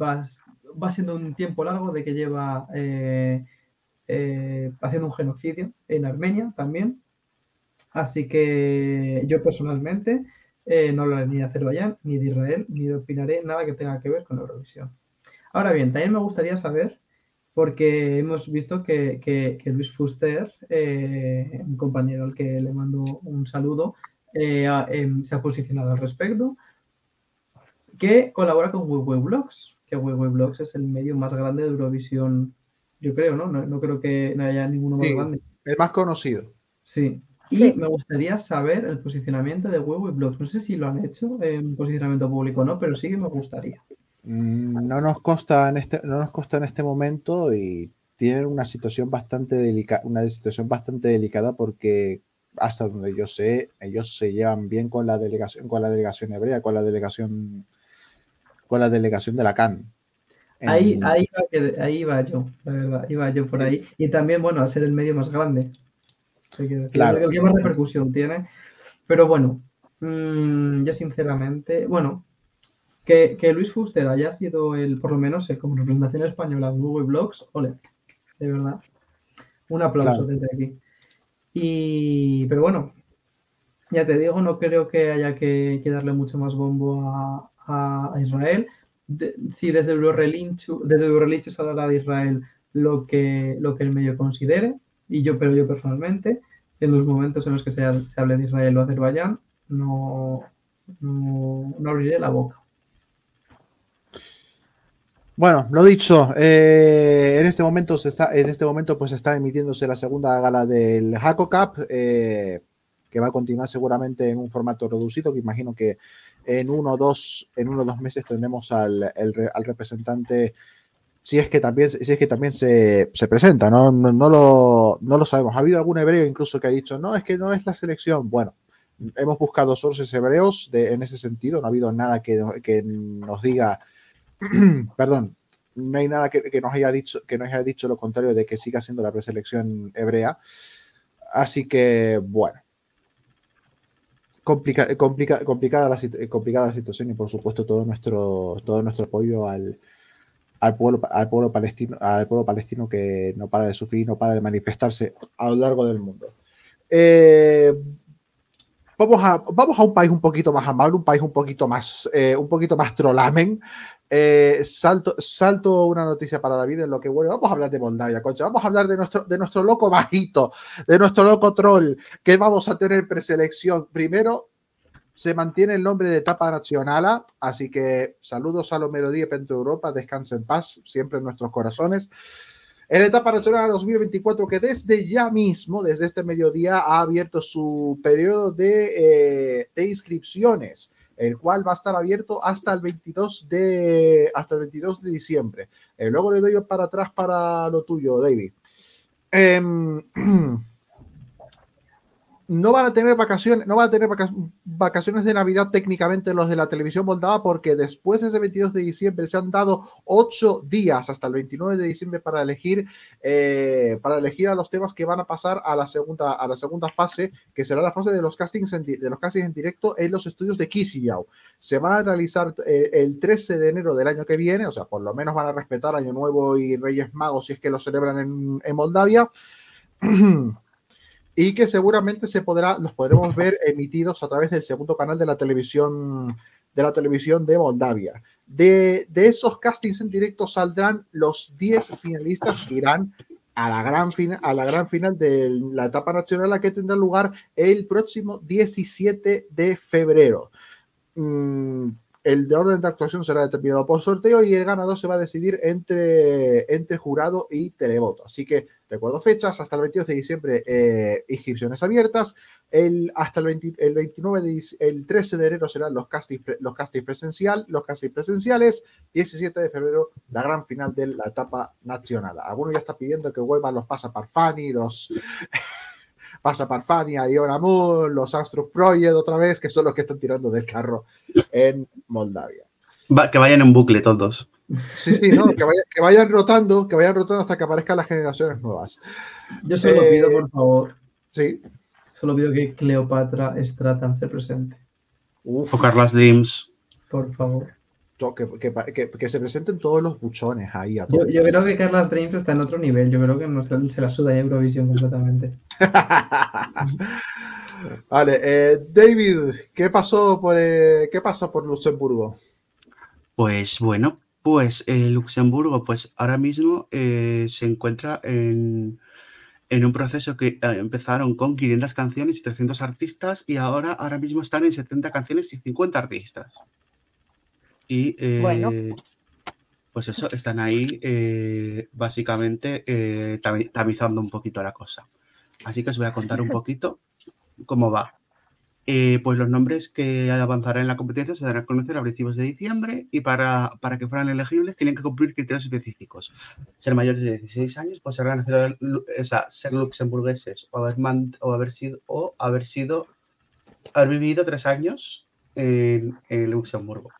va, va siendo un tiempo largo de que lleva... Eh, eh, haciendo un genocidio en Armenia también. Así que yo personalmente eh, no hablaré ni de Azerbaiyán, ni de Israel, ni opinaré nada que tenga que ver con Eurovisión. Ahora bien, también me gustaría saber, porque hemos visto que, Luis Fuster, eh, un compañero al que le mando un saludo, em, se ha posicionado al respecto, que colabora con Weiwei Blogs, que Weiwei Blogs es el medio más grande de Eurovisión yo creo, ¿no? No, creo que no haya ninguno más grande. El más conocido. Sí. Y me gustaría saber el posicionamiento de Huevo y Blogs. No sé si lo han hecho en posicionamiento público o no, pero sí que me gustaría. Mm, no nos consta en este, no nos consta en este momento y tienen una situación bastante delicada, una situación bastante delicada porque hasta donde yo sé, ellos se llevan bien con la delegación, con la delegación hebrea, con la delegación, con la delegación de la CAN. Ahí, ahí, va, ahí va yo, la verdad, iba yo por ahí. Y también, bueno, a ser el medio más grande. Claro. El que más repercusión tiene. Pero bueno, mmm, yo sinceramente, bueno, que, que, Luis Fuster haya sido el, por lo menos, como representación española de Google Blogs, ole, de verdad. Un aplauso desde aquí. Y, pero bueno, ya te digo, no creo que haya que, darle mucho más bombo a, Israel. Si desde el relincho, desde el se hablará de Israel lo que, lo que el medio considere, y yo, pero yo personalmente, en los momentos en los que se, hable de Israel o Azerbaiyán, no, no, no abriré la boca. Bueno, lo dicho, eh, en este momento se está, en este momento pues está emitiéndose la segunda gala del Haco Cup, eh, que va a continuar seguramente en un formato reducido, que imagino que en uno o dos, en uno dos meses tendremos al, representante, si es que también, si es que también se, presenta, ¿no? No, lo, no lo sabemos. Ha habido algún hebreo incluso que ha dicho, no, es que no es la selección. Bueno, hemos buscado sources hebreos de, en ese sentido, no ha habido nada que, que nos diga perdón, no hay nada que, nos haya dicho, que nos haya dicho lo contrario de que siga siendo la preselección hebrea. Así que, bueno. Complica, complica, complicada, la, complicada la situación y por supuesto todo nuestro, todo nuestro apoyo al, al pueblo, al pueblo palestino, al pueblo palestino que no para de sufrir, no para de manifestarse a lo largo del mundo. Eh, vamos a, vamos a un país un poquito más amable, un país un poquito más, eh, un poquito más trolamen. Eh, salto, salto una noticia para David en lo que bueno, vamos a hablar de Moldavia, concha. Vamos a hablar de nuestro, de nuestro loco bajito, de nuestro loco troll, que vamos a tener preselección. Primero, se mantiene el nombre de etapa nacional, así que saludos a los Melodía Pento Europa, descansa en paz, siempre en nuestros corazones. En etapa nacional 2024, que desde ya mismo, desde este mediodía, ha abierto su periodo de, eh, de inscripciones, el cual va a estar abierto hasta el 22 de, hasta el 22 de diciembre. Eh, luego le doy para atrás para lo tuyo, David. Eh, no van a tener vacaciones, no van a tener vacaciones de Navidad técnicamente los de la televisión moldava porque después de ese 22 de diciembre se han dado ocho días hasta el 29 de diciembre para elegir eh, para elegir a los temas que van a pasar a la segunda a la segunda fase que será la fase de los castings en, de los castings en directo en los estudios de Kisiau. Se van a realizar eh, el 13 de enero del año que viene, o sea, por lo menos van a respetar Año Nuevo y Reyes Magos si es que lo celebran en Moldavia. y que seguramente se podrá, los podremos ver emitidos a través del segundo canal de la televisión de la televisión de Moldavia. De, de esos castings en directo saldrán los 10 finalistas que irán a la gran, a la gran final de la etapa nacional que tendrá lugar el próximo 17 de febrero. Mm, el de orden de actuación será determinado por sorteo y el ganador se va a decidir entre, entre jurado y televoto. Así que recuerdo fechas, hasta el 22 de diciembre eh, inscripciones abiertas, el, hasta el, el 29 de, el 13 de enero serán los castings, los castings, presencial, los castings presenciales, 17 de febrero la gran final de la etapa nacional. Alguno ya está pidiendo que vuelvan los Pasa Parfani, los Pasa Parfani, Iona Moon, los Astros Project otra vez, que son los que están tirando del carro en Moldavia. que vayan en bucle todos. Sí, sí, no, que, vayan rotando, que vayan rotando hasta que aparezcan las generaciones nuevas. Yo solo pido, por favor. Sí. Solo pido que Cleopatra Stratan se presente. Uf. O Carlas Dreams. Por favor. Que, se presenten todos los buchones ahí. yo, creo que Carlas Dreams está en otro nivel. Yo creo que se, la suda Eurovisión completamente. vale, eh, David, ¿qué pasó por eh, qué pasó por Luxemburgo? Pues bueno, pues eh, Luxemburgo, pues ahora mismo eh, se encuentra en, un proceso que eh, empezaron con 500 canciones y 300 artistas y ahora, ahora mismo están en 70 canciones y 50 artistas. Y pues eso, están ahí básicamente tamizando un poquito la cosa. Así que os voy a contar un poquito cómo va. Eh, pues los nombres que avanzarán en la competencia se darán a conocer a principios de diciembre y para, para, que fueran elegibles tienen que cumplir criterios específicos. Ser mayores de 16 años, pues ser, ser luxemburgueses o haber, o haber sido o haber sido haber vivido tres años en, en Luxemburgo.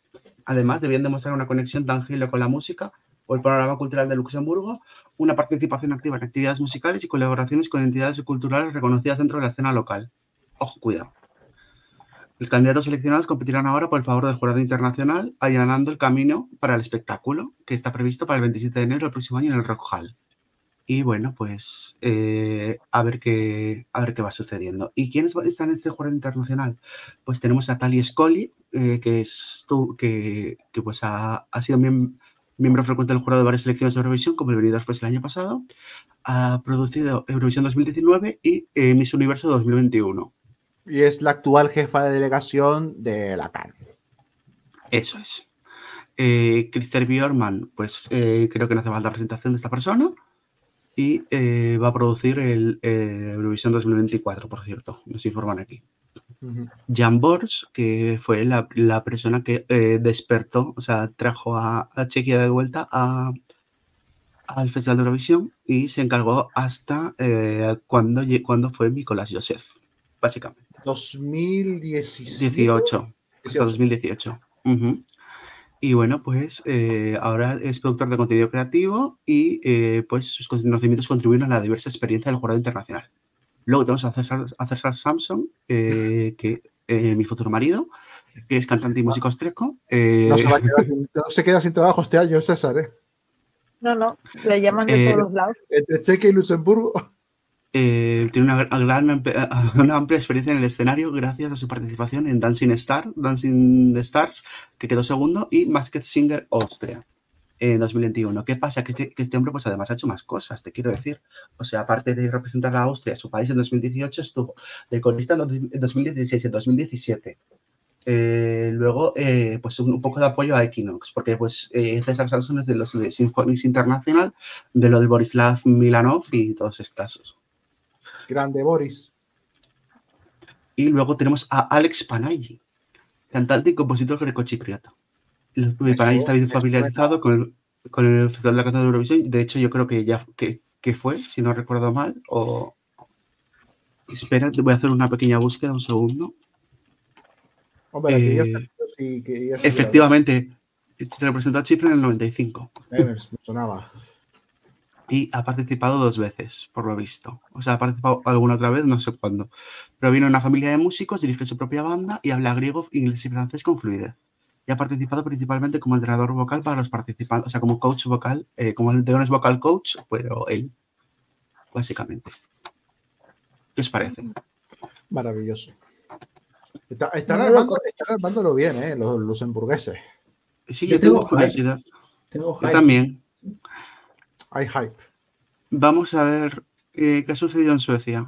Además, debían demostrar una conexión tangible con la música o el panorama cultural de Luxemburgo, una participación activa en actividades musicales y colaboraciones con entidades culturales reconocidas dentro de la escena local. Ojo, cuidado. Los candidatos seleccionados competirán ahora por el favor del jurado internacional, allanando el camino para el espectáculo, que está previsto para el 27 de enero del próximo año en el Rock Hall. Y bueno, pues eh, a, ver qué, a ver qué va sucediendo. ¿Y quiénes están en este jurado internacional? Pues tenemos a Tali Scully, eh, que, es, que, que, pues ha, ha sido miembro frecuente del jurado de varias selecciones de Eurovisión, como el Benidorm Fest el año pasado. Ha producido Eurovisión 2019 y eh, Miss Universo 2021. Y es la actual jefa de delegación de la CAN. Eso es. Eh, Christer Bjorman, pues creo que no hace falta presentación de esta persona. Y eh, va a producir el eh, Eurovisión 2024, por cierto. Nos informan aquí. Jan Bors, que fue la, la persona que eh, despertó, o sea, trajo a, a Chequia de vuelta a, al Festival de Eurovisión y se encargó hasta eh, cuando, cuando fue Nicolás Joseph, básicamente. 2017. 18. Hasta 2018. Uh -huh. Y bueno, pues eh, ahora es productor de contenido creativo y eh, pues sus conocimientos contribuyen a la diversa experiencia del jurado internacional. Luego tenemos a César, a César Samson, eh, que eh, mi futuro marido, que es cantante y músico austríaco. Eh, No, se va a quedar sin, no se queda sin trabajo este año, César, ¿eh? No, no, le llaman de Eh, todos los lados. Entre Cheque y Luxemburgo. Eh, tiene una, gran, una amplia experiencia en el escenario gracias a su participación en Dancing Star, Dancing Stars, que quedó segundo, y Masked Singer Austria en 2021. ¿Qué pasa? Que este, que este, hombre pues además ha hecho más cosas, te quiero decir. O sea, aparte de representar a Austria, su país en 2018 estuvo de corista en 2016 y en 2017. Eh, luego, eh, pues un, poco de apoyo a Equinox, porque pues eh, César Samson es de los de Symphonics International, de lo del Borislav Milanov y todos estos. Grande Boris. Y luego tenemos a Alex Panayi, cantante y compositor grecochipriota. Panayi está bien familiarizado con el, con el Festival de la Canción de Eurovisión. De hecho, yo creo que ya que, que fue, si no recuerdo mal, o... Espera, voy a hacer una pequeña búsqueda, un segundo. Hombre, eh, ya está, sí, que ya efectivamente, se representó a Chipre en el 95. Eh, me sonaba. Y ha participado dos veces, por lo visto. O sea, ha participado alguna otra vez, no sé cuándo. Pero viene una familia de músicos, dirige su propia banda y habla griego, inglés y francés con fluidez. Y ha participado principalmente como entrenador vocal para los participantes, o sea, como coach vocal, eh, como el de es vocal coach, pero él, básicamente. ¿Qué os parece? Maravilloso. Está, están, armando, están armándolo bien, ¿eh? Los, los hamburgueses. Sí, yo, yo tengo, tengo curiosidad. Tengo yo también. Hay hype. Vamos a ver eh, qué ha sucedido en Suecia.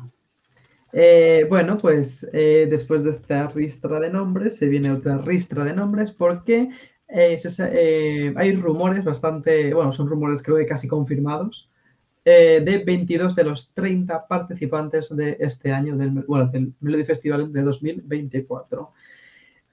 Eh, bueno, pues eh, después de esta ristra de nombres, se viene otra ristra de nombres porque eh, se, hay rumores bastante, bueno, son rumores creo que casi confirmados, eh, de 22 de los 30 participantes de este año, del, bueno, del Melody Festival de 2024.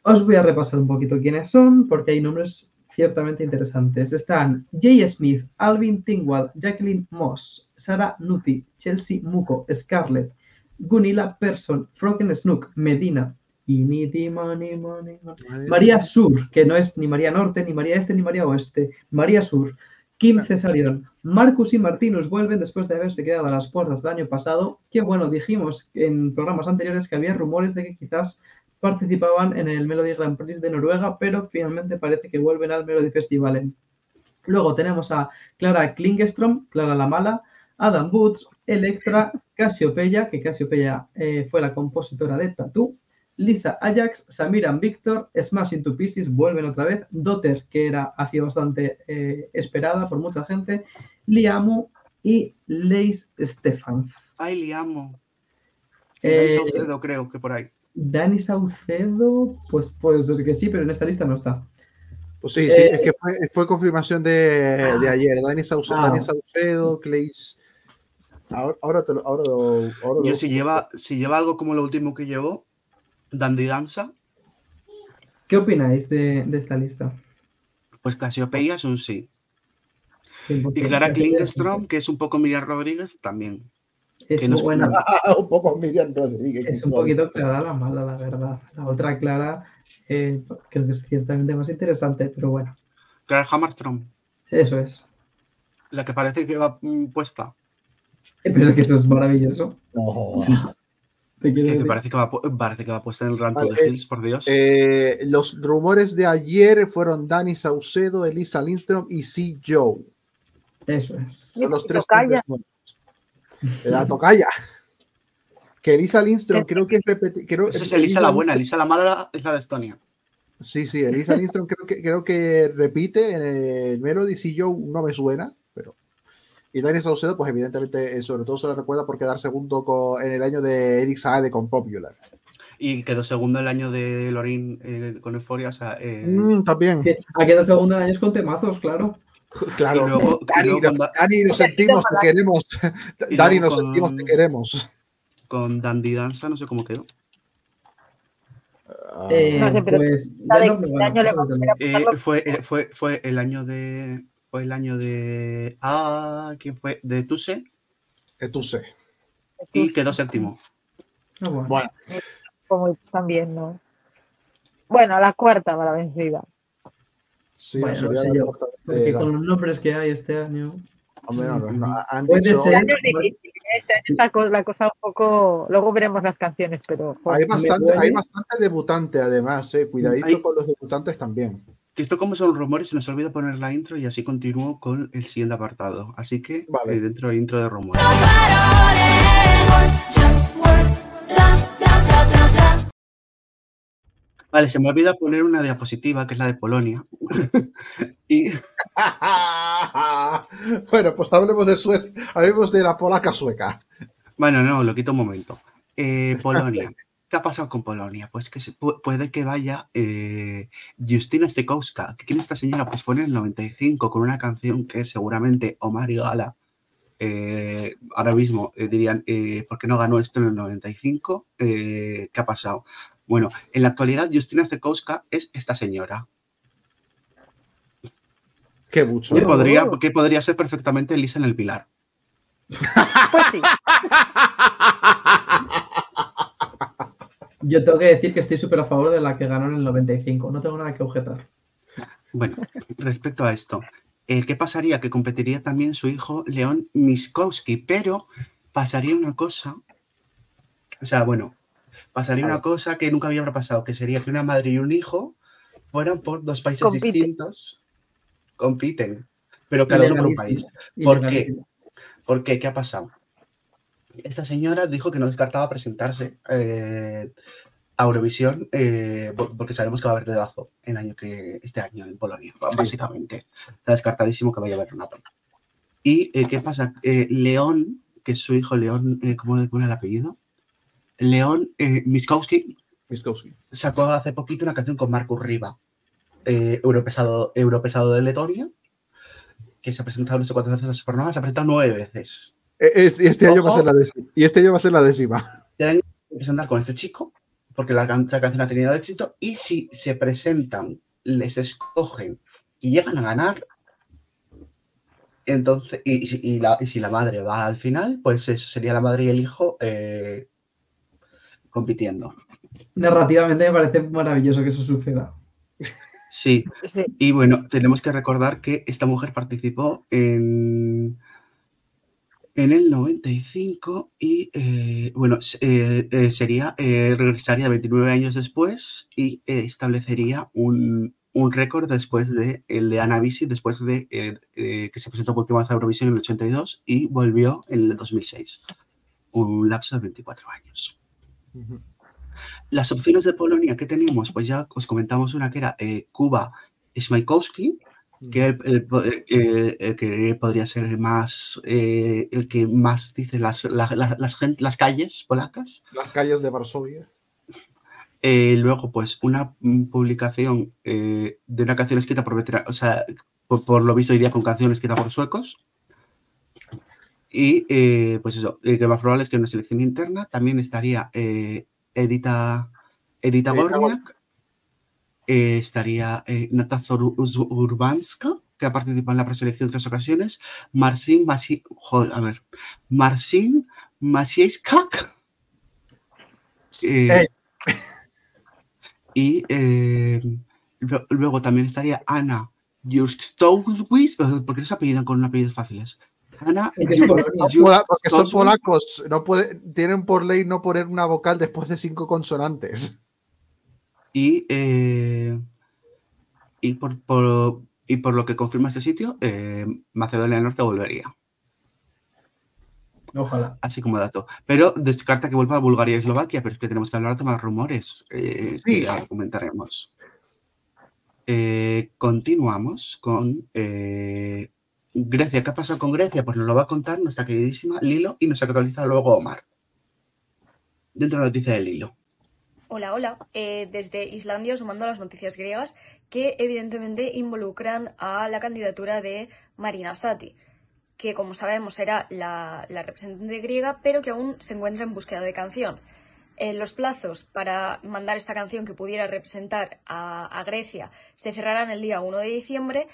Os voy a repasar un poquito quiénes son, porque hay nombres ciertamente interesantes. Están Jay Smith, Alvin Tingwall, Jacqueline Moss, Sarah Nuti, Chelsea Muko, Scarlett, Gunilla Persson, Froken Snook, Medina, Initi, money, money, money. María Sur, que no es ni María Norte, ni María Este, ni María Oeste. María Sur, Kim Cesarion, Marcus y Martinus vuelven después de haberse quedado a las puertas el año pasado. Que bueno, dijimos en programas anteriores que había rumores de que quizás participaban en el Melody Grand Prix de Noruega, pero finalmente parece que vuelven al Melody Festival. Luego tenemos a Clara Klingestrom, Clara la Mala, Adam Woods, Electra, Casiopeya, que Casiopeya eh, fue la compositora de Tattoo, Lisa Ajax, Samiran Victor, Smash Into Pieces vuelven otra vez, Dotter, que era, sido bastante eh, esperada por mucha gente, Liamu y Leis Stefan. Ay, Liamu. Eh, Saucedo, creo que por ahí. Dani Saucedo, pues puede ser que sí, pero en esta lista no está. Pues sí, sí, eh, es que fue, fue confirmación de, de, ayer. Dani Saucedo, ah, Dani Saucedo Clays. Ahora, te lo, ahora, ahora Yo si lleva, si lleva algo como lo último que llevó, Dandy Danza. ¿Qué opináis de, de esta lista? Pues Casiopeia es un sí. Y Clara Klingenstrom, que es un poco Miriam Rodríguez, también. Es que buena. un poco Miriam Rodríguez. Es un poquito clara la mala, la verdad. La otra Clara eh, creo que es ciertamente más interesante, pero bueno. Clara Hammerstrom. Eso es. La que parece que va mm, puesta. Eh, pero es que eso es maravilloso. No. Te Que decir. parece que, va, parece que va puesta en el ranto Vale, de Hills, por Dios. Eh, los rumores de ayer fueron Dani Saucedo, Elisa Lindstrom y C. Joe. Eso es. Son los tres nuevos. Eh, La tocaya. Que Elisa Lindstrom creo que es repeti- creo- Esa es Elisa la buena, Elisa la mala es la de Estonia. Sí, sí, Elisa Lindstrom creo que, creo que repite en el Melody. C. Joe no me suena, pero. Y Dani Saucedo, pues evidentemente, eh, sobre todo se le recuerda por quedar segundo co- en el año de Eric Saade con Popular. Y quedó segundo el año de Lorin eh, con Euphoria. O sea, eh, Mm, también. Sí, ha quedado segundo en años con temazos, claro. Claro, Y luego- y Dani, luego no- con Da- Dani, nos sentimos, te queremos. Dani, nos con- sentimos, te queremos. con Dandy Danza, no sé cómo quedó. Ah, Eh, No sé, pero pues, de no. Eh, fue, eh, fue, fue el año de. Fue el año de. Ah, ¿quién fue? De Tuse. tú sé. Y quedó séptimo. Ah, bueno. Bueno, como también, ¿no? Bueno, la cuarta va la vencida. Sí, Bueno, no sería sé yo, Porque con los nombres que hay este año. Hombre, no, no, han Puede dicho- ser. Este año es difícil, ¿eh? Este año está co- la cosa un poco. Luego veremos las canciones, pero. hay joder, bastante, duele. hay bastante debutante además, eh. cuidadito Hay- con los debutantes también. Que esto como son rumores, se nos olvida poner la intro y así continúo con el siguiente apartado. Así que Vale. eh, dentro del intro de rumores. Vale, se me olvida poner una diapositiva que es la de Polonia. y bueno, pues hablemos de Suecia, hablemos de la polaca sueca. bueno, no, lo quito un momento. Eh, Polonia. ¿Qué ha pasado con Polonia? Pues que se pu- puede que vaya eh, Justina Stekowska. ¿Quién es esta señora? Pues fue en el 95 con una canción que seguramente Omar y Gala eh, ahora mismo eh, dirían, eh, ¿por qué no ganó esto en el 95? Eh, ¿Qué ha pasado? Bueno, en la actualidad Justina Stekowska es esta señora, Qué mucho. que podría, que podría ser perfectamente Elisa en el Pilar. Pues sí. Yo tengo que decir que estoy súper a favor de la que ganó en el 95. No tengo nada que objetar. Bueno, respecto a esto, eh, ¿qué pasaría? Que competiría también su hijo León Miskowski, pero pasaría una cosa, o sea, bueno, pasaría una cosa que nunca había pasado, que sería que una madre y un hijo fueran por dos países Compiten. distintos, compiten, pero cada uno por un país. ¿Por qué? ¿Por qué? ¿Qué ha pasado? Esta señora dijo que no descartaba presentarse eh, a Eurovisión eh, por- porque sabemos que va a haber dedazo el año que, este año en Polonia, básicamente. Está descartadísimo que vaya a haber una pena. ¿Y eh, qué pasa? Eh, León, que es su hijo León, eh, ¿cómo pone el apellido? León eh, Miskowski Miskowski. sacó hace poquito una canción con Marcus Riva, eh, europesado, europesado de Letonia, que se ha presentado no sé cuántas veces a Supernova, se ha presentado nueve veces. Eh, es- y este año va a ser la décima. Y este año va a ser la décima. Que presentar con este chico, porque la, can- la canción ha tenido éxito, y si se presentan, les escogen y llegan a ganar, entonces, y, y si- y la, y si la madre va al final, pues eso sería la madre y el hijo eh, compitiendo. Narrativamente me parece maravilloso que eso suceda. Sí, y bueno, tenemos que recordar que esta mujer participó en, en el 95 y, eh, bueno, eh, eh, sería, eh, regresaría 29 años después y eh, establecería un, un récord después de el de Anna Bisi, después de eh, eh, que se presentó por última vez a Eurovisión en el 82 y volvió en el 2006. Un lapso de 24 años. Las opciones de Polonia que tenemos, pues ya os comentamos una que era eh, Kuba Smaikowski, que, el- eh, eh, eh, que podría ser más eh, el que más dice las, la- la- las, las calles polacas. Las calles de Varsovia. Eh, luego, pues, una mm, publicación eh, de una canción escrita por veteranos, o sea, por, por lo visto iría con canción escrita por suecos. Y eh, pues eso, eh, que más probable es que una selección interna también estaría Edita, Edita Gorniak, estaría Natasza Urbanska, que ha participado en la preselección en tres ocasiones, Marcin Masi, joder, a ver, Marcin Masieskak. y luego también estaría Ana Jurskstowis, porque no se apellidan con apellidos fáciles. Ana porque son polacos, no puede, tienen por ley no poner una vocal después de cinco consonantes. Y, eh, y, por, por, y por lo que confirma este sitio, eh, Macedonia del Norte volvería. Ojalá. Así como dato. Pero descarta que vuelva a Bulgaria y Eslovaquia, pero es que tenemos que hablar de más rumores. Eh, sí. ya comentaremos. Eh, continuamos con eh, Grecia. ¿Qué ha pasado con Grecia? Pues nos lo va a contar nuestra queridísima Lilo y nos actualiza luego Omar. Dentro de la noticia de Lilo. Hola, hola. Eh, desde Islandia sumando las noticias griegas que evidentemente involucran a la candidatura de Marina Sati, que como sabemos era la representante griega, pero que aún se encuentra en búsqueda de canción. Eh, los plazos para mandar esta canción que pudiera representar a, Grecia se cerrarán el día 1 de diciembre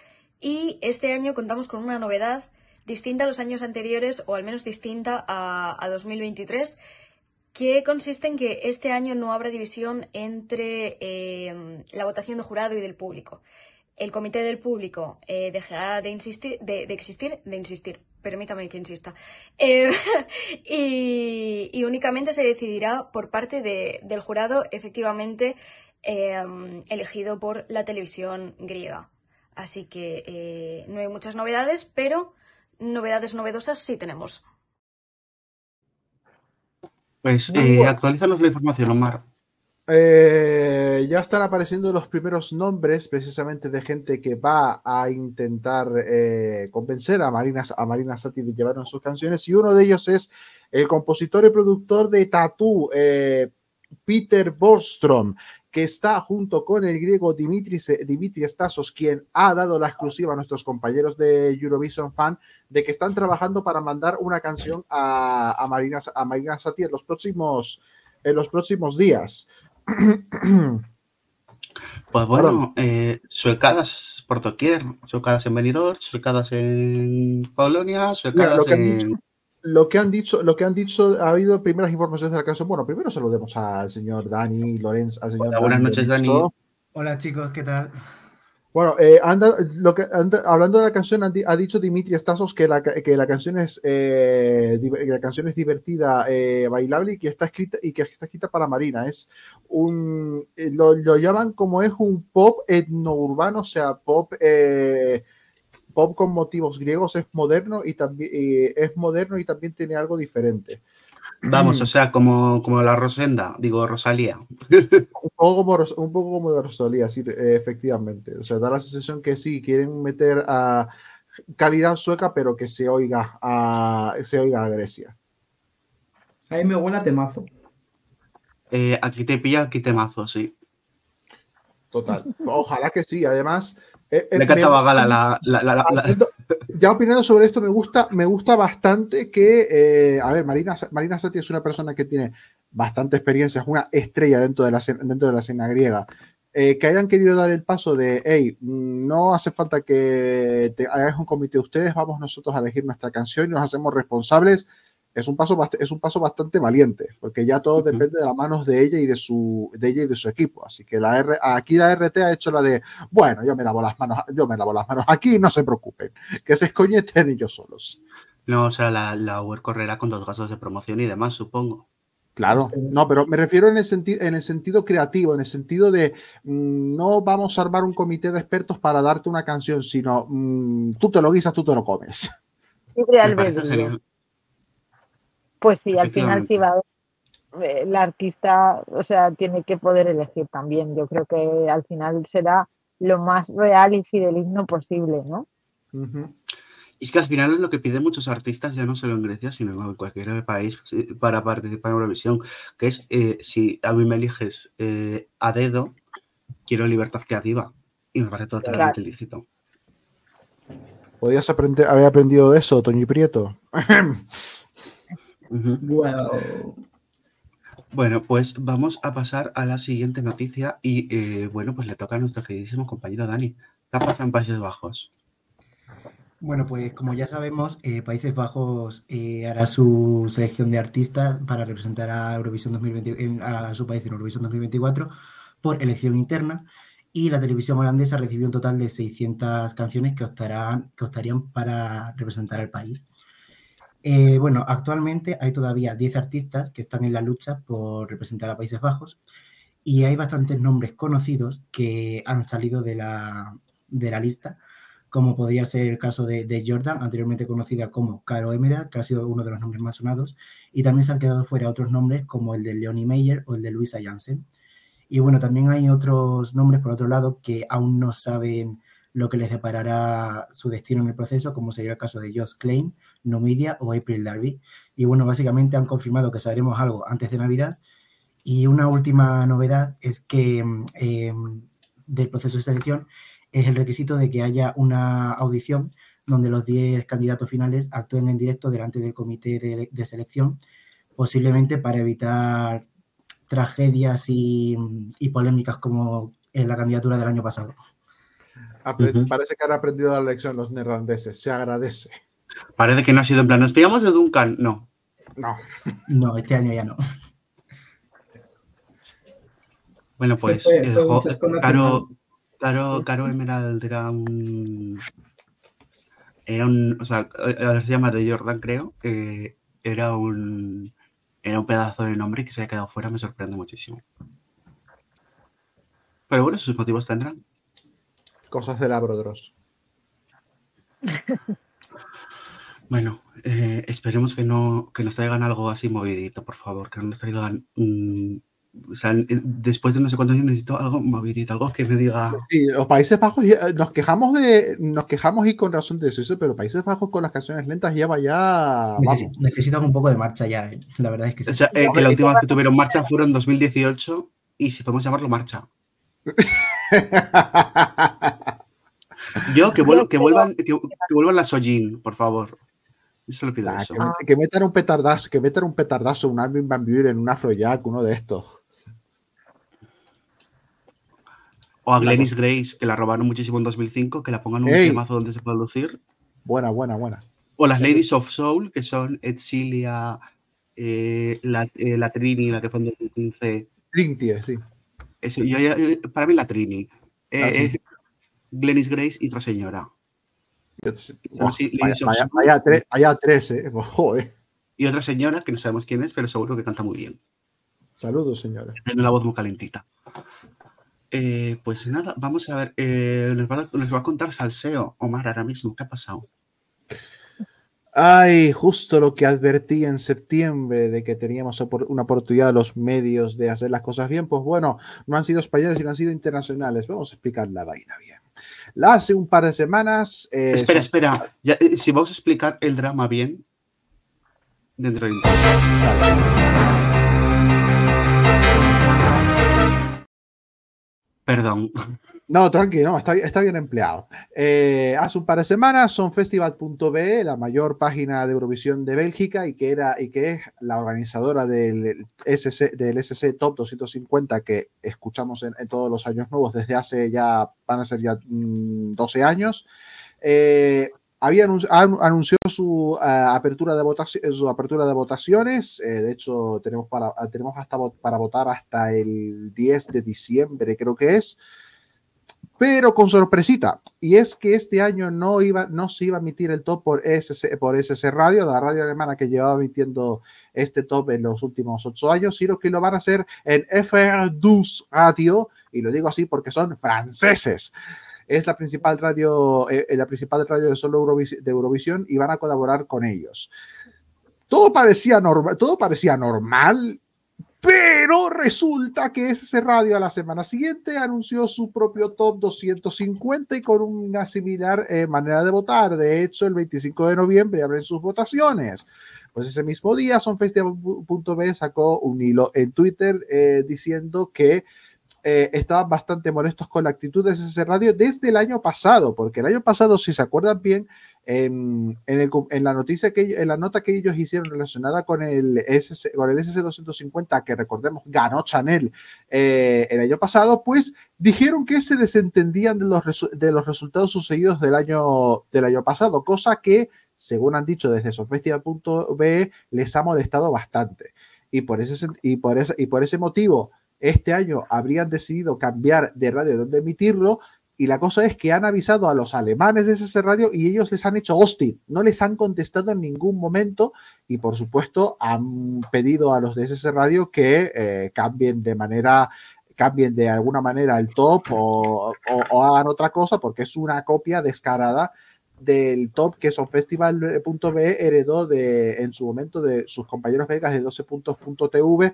y este año contamos con una novedad distinta a los años anteriores o al menos distinta a, 2023 que consiste en que este año no habrá división entre eh, la votación de jurado y del público. El comité del público eh, dejará de, insistir, de, existir, de insistir, permítame que insista, eh, y, únicamente se decidirá por parte del jurado efectivamente em, elegido por la televisión griega. Así que eh, no hay muchas novedades, pero novedades novedosas sí tenemos. Pues eh, actualízanos la información, Omar. Eh, ya están apareciendo los primeros nombres precisamente de gente que va a intentar eh, convencer a Marina, a Marina Sati de llevar sus canciones y uno de ellos es el compositor y productor de Tattoo, eh, Peter Borstrom, que está junto con el griego Dimitris, Dimitri Stasos, quien ha dado la exclusiva a nuestros compañeros de Eurovision Fan de que están trabajando para mandar una canción a, a, Marina, a Marina Sati en los próximos en los próximos días. Pues bueno, eh, suecadas por doquier, suecadas en Benidorm, suecadas en Polonia, suecadas en... Dicho, lo que han dicho, lo que han dicho, ha habido primeras informaciones de la canción. Bueno, primero saludemos al señor Dani Lorenz, al señor buenas noches, Dani. Hola chicos, ¿qué tal? Bueno, eh, anda, lo que, hablando de la canción, ha dicho Dimitri Stasos que la, que la canción es eh, la canción es divertida, eh, bailable y que está escrita y que está escrita para Marina. Es un lo, llaman como es un pop etno-urbano, o sea, pop pop con motivos griegos, es moderno y también es moderno y también tiene algo diferente. Vamos, o sea, como, como la Rosenda, digo Rosalía. un, poco como, un poco como de Rosalía, sí, efectivamente. O sea, da la sensación que sí, quieren meter a calidad sueca, pero que se oiga a, se oiga a Grecia. A mí me huele a temazo. Eh, aquí te pilla, aquí temazo, sí. Total. Ojalá que sí. Además, eh, eh, me encantaba Gala la, la, Ya opinando sobre esto, me gusta, me gusta bastante que, eh, a ver, Marina, Marina Sati es una persona que tiene bastante experiencia, es una estrella dentro de la, dentro de la escena griega. que hayan querido dar el paso de, hey, no hace falta que te hagas un comité de ustedes, vamos nosotros a elegir nuestra canción y nos hacemos responsables es un paso, es un paso bastante valiente, porque ya todo depende de las manos de ella y de su, de ella y de su equipo. Así que la R, aquí la RT ha hecho la de, bueno, yo me lavo las manos, yo me lavo las manos aquí, no se preocupen, que se escoñeten ellos solos. No, o sea, la, la UER correrá con dos gastos de promoción y demás, supongo. Claro, no, pero me refiero en el, en el sentido creativo, en el sentido de mm, no vamos a armar un comité de expertos para darte una canción, sino mm, tú te lo guisas, tú te lo comes. Pues sí, al final sí va el artista, o sea, tiene que poder elegir también. Yo creo que al final será lo más real y fideligno posible, ¿no? Y es que al final es lo que piden muchos artistas, ya no solo en Grecia, sino en cualquier país, para participar en Eurovisión, que es eh, si a mí me eliges eh, a dedo, quiero libertad creativa. Y me parece totalmente ilícito. Podías aprender, haber aprendido de eso, Toño Prieto. Bueno, pues vamos a pasar a la siguiente noticia y eh, bueno, pues le toca a nuestro queridísimo compañero Dani. ¿Qué pasa en Países Bajos? Bueno, pues como ya sabemos, eh, Países Bajos eh, hará su selección de artistas para representar a Eurovisión 2020, a su país en Eurovisión 2024 por elección interna y la televisión holandesa recibió un total de 600 canciones que, optarán, que optarían para representar al país. Eh, bueno, actualmente hay todavía 10 artistas que están en la lucha por representar a Países Bajos y hay bastantes nombres conocidos que han salido de la, de la lista como podría ser el caso de, Jordan, anteriormente conocida como Caro Emerald, que ha sido uno de los nombres más sonados, y también se han quedado fuera otros nombres como el de Leonie Meyer o el de Luisa Janssen. Y bueno, también hay otros nombres, por otro lado, que aún no saben lo que les deparará su destino en el proceso, como sería el caso de Josh Klein, Nomidia o April Darby. Y bueno, básicamente han confirmado que sabremos algo antes de Navidad. Y una última novedad es que eh, del proceso de selección es el requisito de que haya una audición donde los 10 candidatos finales actúen en directo delante del comité de, selección, posiblemente para evitar tragedias y, polémicas como en la candidatura del año pasado. Parece que han aprendido la lección los neerlandeses, se agradece. Parece que no ha sido en plan, nos pillamos de Duncan, no. No. No, este año ya no. Bueno, pues, eh, Caro, Caro, Caro Emerald era un. Era un. O sea, ahora se llama de Jordan, creo. que era un. Era un pedazo de nombre que se ha quedado fuera, me sorprende muchísimo. Pero bueno, sus motivos tendrán. Cosas de la Brodros. Bueno, eh, esperemos que no que nos traigan algo así movidito, por favor, que no nos traigan o sea, después de no sé cuántos años necesito algo movidito, algo que me diga. Sí, los Países Bajos nos quejamos de, nos quejamos y con razón de eso, pero Países Bajos con las canciones lentas lleva ya. Necesitan un poco de marcha ya, eh. la verdad es que sí. O sea, eh, que la última vez que tuvieron marcha fueron en 2018 y si podemos llamarlo marcha. Yo que, vuelvan, que, vuelvan, que, vuelvan las Sojin, por favor. Yo solo pido eso. Que, metan un petardazo, que metan un petardazo, un Armin Van Buren, un Afrojack, uno de estos. O a Glennis Grace, que la robaron muchísimo en 2005, que la pongan un temazo donde se pueda lucir. Buena, buena, buena. O las Ladies of Soul, que son Edzilia, eh, la, eh, la, Trini, la que fue en 2015. Trinity, sí. Para mí la Trini. Eh, ah, Glennis Grace y otra señora. vaya, tres, ¿eh? Joder. Y otra señora, que no sabemos quién es, pero seguro que canta muy bien. Saludos, señora. Tiene la voz muy calentita. Eh, pues nada, vamos a ver. Eh, les, va a, contar Salseo, Omar, ahora mismo. ¿Qué ha pasado? Ay, justo lo que advertí en septiembre de que teníamos una oportunidad de los medios de hacer las cosas bien, pues bueno, no han sido españoles y no han sido internacionales. Vamos a explicar la vaina bien. La hace un par de semanas. Eh, espera, espera. si vamos a explicar el drama bien, dentro del. Perdón. No, tranquilo, está, bien empleado. Eh, hace un par de semanas son festival.be, la mayor página de Eurovisión de Bélgica y que, era, y que es la organizadora del SC, del SC Top 250 que escuchamos en, todos los años nuevos desde hace ya, van a ser ya 12 mm, años. Eh, había anunció su, eh, apertura de su apertura de votaciones. Eh, de hecho, tenemos, para, tenemos hasta para votar hasta el 10 de diciembre, creo que es. Pero con sorpresita. Y es que este año no, iba, no se iba a emitir el top por SC, por SC Radio, la radio alemana que llevaba emitiendo este top en los últimos ocho años, sino que lo van a hacer en FR12 Radio. Y lo digo así porque son franceses es la principal radio, eh, eh, la principal radio de solo Eurovisión y van a colaborar con ellos. Todo parecía, normal, todo parecía normal, pero resulta que ese radio a la semana siguiente anunció su propio top 250 y con una similar eh, manera de votar. De hecho, el 25 de noviembre abren sus votaciones. Pues ese mismo día, sonfestival.b sacó un hilo en Twitter diciendo que eh, estaban bastante molestos con la actitud de ese radio desde el año pasado, porque el año pasado, si se acuerdan bien, En, en, la noticia que en la nota que ellos hicieron relacionada con el SS, con el SC250 que recordemos ganó Chanel eh, el año pasado, pues dijeron que se desentendían de los, de los resultados sucedidos del año del año pasado, cosa que según han dicho desde sofestival.be les ha molestado bastante. Y por ese y por ese, y por ese motivo este año habrían decidido cambiar de radio donde emitirlo y la cosa es que han avisado a los alemanes de ese radio y ellos les han hecho hosting, no les han contestado en ningún momento y por supuesto han pedido a los de ese radio que eh, cambien de manera cambien de alguna manera el top o, hagan otra cosa porque es una copia descarada del top que Sonfestival.be heredó de, en su momento de sus compañeros belgas de 12 puntos.tv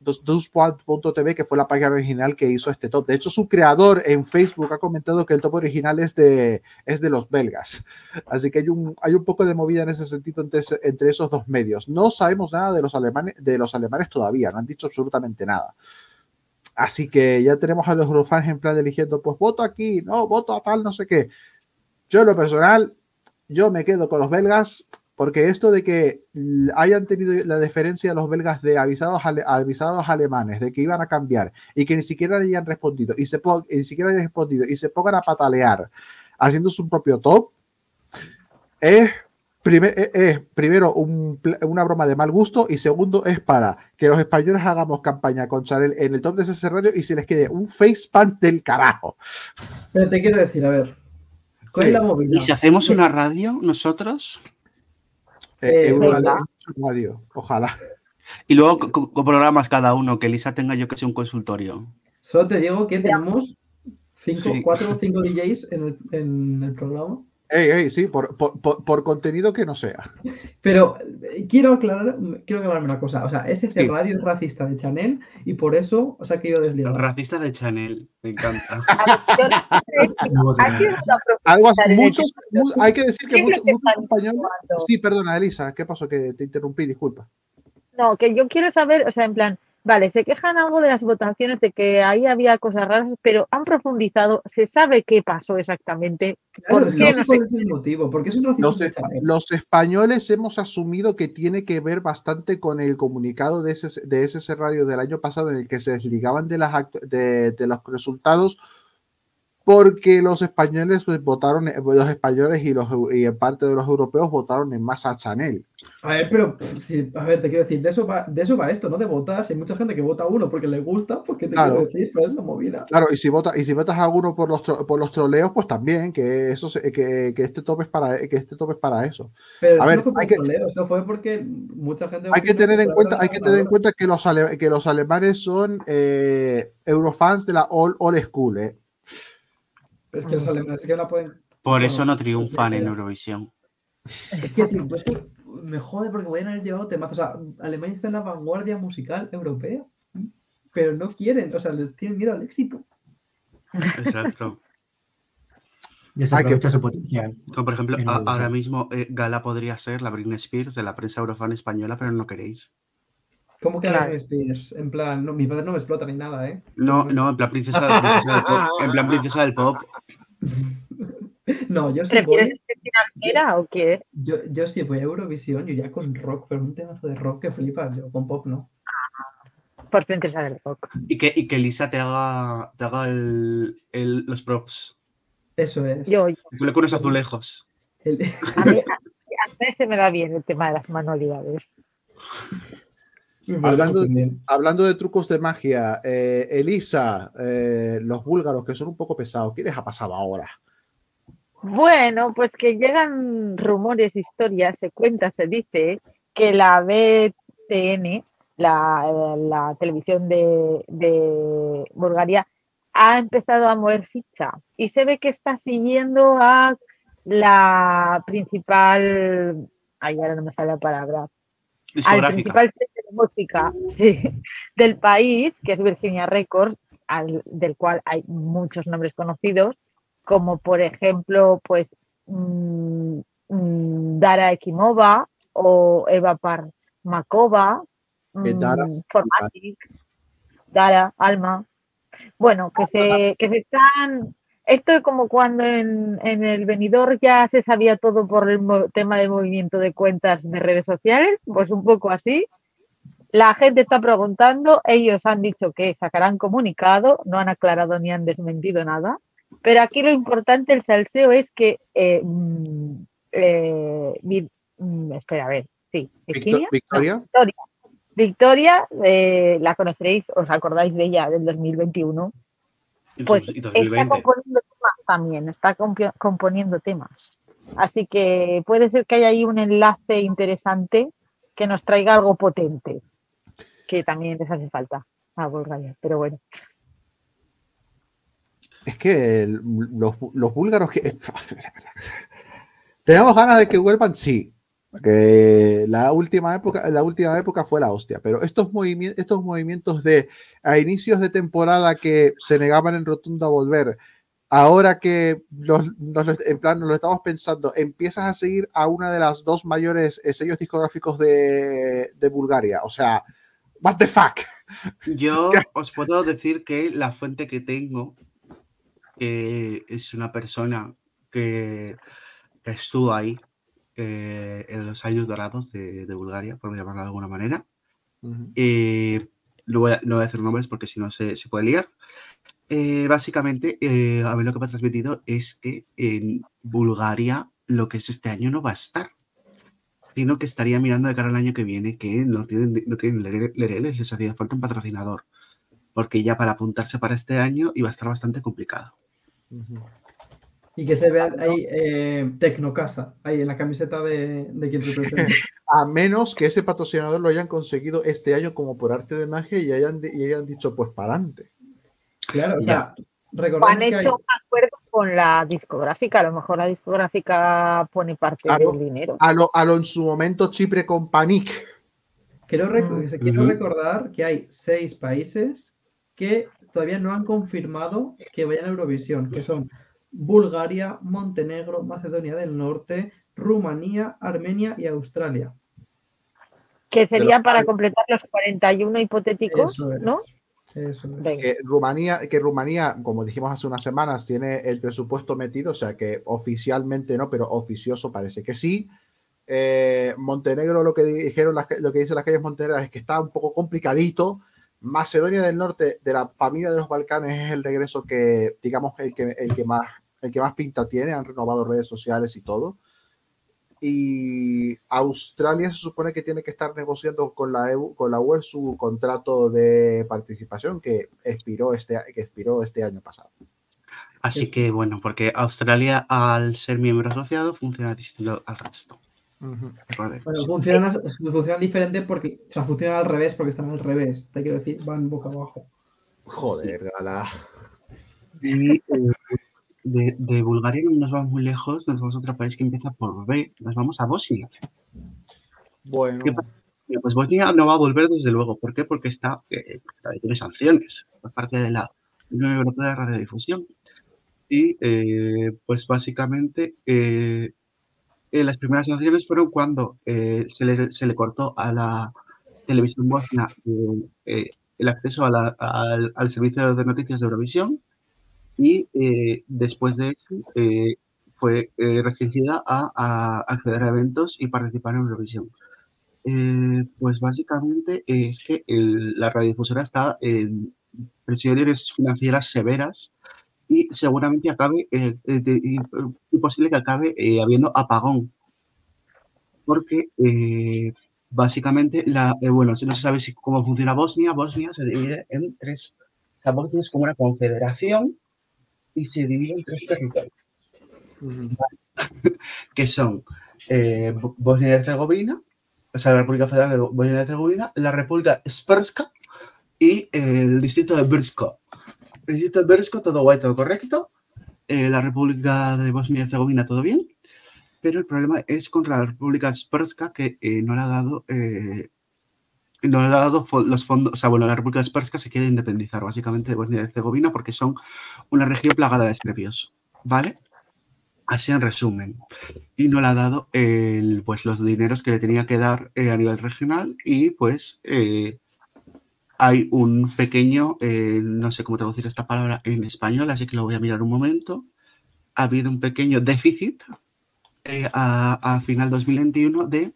2.tv, que fue la página original que hizo este top. De hecho, su creador en Facebook ha comentado que el top original es de, es de los belgas. Así que hay un, hay un poco de movida en ese sentido entre, entre esos dos medios. No sabemos nada de los, alemanes, de los alemanes todavía, no han dicho absolutamente nada. Así que ya tenemos a los eurofans en plan eligiendo, pues voto aquí, no, voto a tal, no sé qué. Yo en lo personal, yo me quedo con los belgas porque esto de que hayan tenido la deferencia de los belgas de avisados, avisados alemanes de que iban a cambiar y que ni siquiera hayan respondido y se ni siquiera hayan respondido y se pongan a patalear haciendo su propio top, es, primero una broma de mal gusto y segundo es para que los españoles hagamos campaña con Chanel en el top de ese radio y se les quede un facepant del carajo. Pero te quiero decir, a ver, ¿Y si hacemos una radio nosotros? Eh, ojalá. Y luego con, programas cada uno, que Lisa tenga yo que sea un consultorio. Solo te digo que tenemos cinco, cuatro o cinco DJs en el, en el programa. Ey, ey, sí, por, por, contenido que no sea. Pero eh, quiero aclarar, quiero aclararme una cosa. O sea, ese radio es racista de Chanel y por eso o sea que yo desligado. Racista de Chanel, me encanta. Algo así, muchos, hay que decir que muchos, muchos españoles. Sí, perdona, Elisa, ¿qué pasó? Que te interrumpí, disculpa. No, que yo quiero saber, o sea, en plan, Vale, se quejan algo de las votaciones, de que ahí había cosas raras, pero han profundizado, se sabe qué pasó exactamente. ¿Por qué? No, sé es el motivo, porque es un los, los, españoles hemos asumido que tiene que ver bastante con el comunicado de ese, de ese radio del año pasado en el que se desligaban de, las de, de los resultados porque los españoles pues, votaron, eh, los españoles y, los, y en parte de los europeos votaron en masa a Chanel. A ver, pero, a ver, te quiero decir, de eso, va, de eso va esto, no de votar. hay mucha gente que vota a uno porque le gusta, porque te quiero decir, pero es una movida. Claro, y si, vota, y si votas a uno por los, por los troleos, pues también, que, eso, que, que, este top es para, que este top es para eso. Pero a ver, no fue por hay que, troleo, esto fue porque mucha gente... Hay que tener en cuenta, hay que tener en cuenta que los, que los alemanes son eh, eurofans de la old, old school, ¿eh? Es que los alemanes que la pueden. Por eso no triunfan en Eurovisión. Es que, tío, pues que me jode porque pueden haber llevado temas. O sea, Alemania está en la vanguardia musical europea, pero no quieren, o sea, les tienen miedo al éxito. Exacto. Ya se aprovecha su potencial. Como por ejemplo, ahora mismo eh, Gala podría ser la Britney Spears de la prensa eurofan española, pero no queréis. ¿Cómo que Britney Spears? En plan, no, mi padre no me explota ni nada, ¿eh? No, no, en plan princesa, princesa del pop. En plan princesa del pop. No, yo sí ¿Prefieres voy... financiera o qué? Yo, yo sí voy a Eurovisión, yo ya con rock, pero un temazo de rock que flipas, yo con pop no. Por princesa del rock. Y que, y que Lisa te haga, te haga el, el, los props. Eso es. Yo, yo. Con unos azulejos. El... A, mí, a mí se me da bien el tema de las manualidades. Hablando, hablando, de trucos de magia, eh, Elisa, eh, los búlgaros que son un poco pesados, ¿qué les ha pasado ahora? Bueno, pues que llegan rumores, historias, se cuenta, se dice que la BTN, la, la televisión de, de, Bulgaria, ha empezado a mover ficha y se ve que está siguiendo a la principal, ay, ahora no me sale la palabra, al principal música del país, que es Virginia Records, del cual hay muchos nombres conocidos, como por ejemplo, pues mm, mm, Dara Ekimova o Eva Parmakova, Dara, mm, Dara, Alma. Bueno, que se, que se están esto es como cuando en, el venidor ya se sabía todo por el tema de movimiento de cuentas de redes sociales, pues un poco así. La gente está preguntando, ellos han dicho que sacarán comunicado, no han aclarado ni han desmentido nada, pero aquí lo importante, el salseo, es que... Eh, mm, eh, mm, espera, a ver, sí. Victoria. Victoria. Victoria, eh, la conoceréis, os acordáis de ella, del 2021 pues está componiendo temas también, está componiendo temas. Así que puede ser que haya ahí un enlace interesante que nos traiga algo potente, que también les hace falta a Bulgaria, pero bueno. Es que los, los búlgaros que... Tenemos ganas de que vuelvan, sí, que la última época, la última época fue la hostia, pero estos movimientos, estos movimientos de a inicios de temporada que se negaban en rotunda a volver, ahora que los, en plan nos lo estamos pensando, empiezas a seguir a una de las dos mayores eh, sellos discográficos de, de Bulgaria, o sea, what the fuck. Yo os puedo decir que la fuente que tengo es una persona que, que estuvo ahí eh, en los años dorados de, Bulgaria, por llamarlo de alguna manera. Eh, no, voy a, decir nombres porque si no se, puede liar. Eh, básicamente, a mí lo que me ha transmitido es que en Bulgaria lo que es este año no va a estar, sino que estaría mirando de cara al año que viene que no tienen, no tienen lereles, les hacía falta un patrocinador, porque ya para apuntarse para este año iba a estar bastante complicado. Y que se vea ahí eh, Tecnocasa, ahí en la camiseta de, de quien representa. A menos que ese patrocinador lo hayan conseguido este año como por arte de magia y hayan, y hayan dicho, pues para adelante. Claro, o sea, han hecho un acuerdo con la discográfica, a lo mejor la discográfica pone parte del dinero. A lo, a lo en su momento Chipre con Panic. Quiero, mm. quiero recordar que hay seis países que todavía no han confirmado que vayan a Eurovisión, que son Bulgaria, Montenegro, Macedonia del Norte, Rumanía, Armenia y Australia. Que sería para completar los 41 hipotéticos, ¿no? Que Rumanía, que Rumanía, como dijimos hace unas semanas, tiene el presupuesto metido, o sea que oficialmente no, pero oficioso parece que sí. Eh, Montenegro, lo que dijeron, lo que dicen las calles montenegras es que está un poco complicadito, Macedonia del Norte, de la familia de los Balcanes, es el regreso que, digamos, el que, el que, más, el que más pinta tiene. Han renovado redes sociales y todo. Y Australia se supone que tiene que estar negociando con la, EU, con la UE su contrato de participación que expiró este, que expiró este año pasado. Así que bueno, porque Australia al ser miembro asociado funciona distinto al resto. Bueno, funcionan, diferente porque, o sea, funcionan al revés porque están al revés. Te quiero decir, van boca abajo. Joder, gala. Y eh, de, de, Bulgaria no nos vamos muy lejos, nos vamos a otro país que empieza por B, nos vamos a Bosnia. Bueno. Pues Bosnia no va a volver desde luego. ¿Por qué? Porque está, eh, tiene sanciones por parte de la Unión Europea de Radiodifusión. Y eh, pues básicamente eh, eh, las primeras sanciones fueron cuando eh, se, le, se, le, cortó a la televisión bosnia eh, el acceso a al, al, servicio de noticias de Eurovisión y después de eso fue restringida a, a, acceder a eventos y participar en Eurovisión. pues básicamente es que el, la radiodifusora está en presiones financieras severas y seguramente acabe, eh, eh y, posible que acabe eh, habiendo apagón. Porque eh, básicamente, la, bueno, si no se sabe si, cómo funciona Bosnia, Bosnia se divide en tres. O sea, Bosnia es como una confederación y se divide en tres territorios. que son Bosnia y Herzegovina, o sea, la República Federal de Bosnia y Herzegovina, la República Sprska y el distrito de Brsko distrito de todo guay, todo correcto. Eh, la República de Bosnia y Herzegovina, todo bien. Pero el problema es contra la República Sperska, que eh, no le ha dado. Eh, no le ha dado los fondos. O sea, bueno, la República Sperska se quiere independizar básicamente de Bosnia y Herzegovina porque son una región plagada de serbios. ¿Vale? Así en resumen. Y no le ha dado el, pues, los dineros que le tenía que dar a nivel regional y pues hay un pequeño, eh, no sé cómo traducir esta palabra en español, así que lo voy a mirar un momento. Ha habido un pequeño déficit eh, a, a, final 2021 de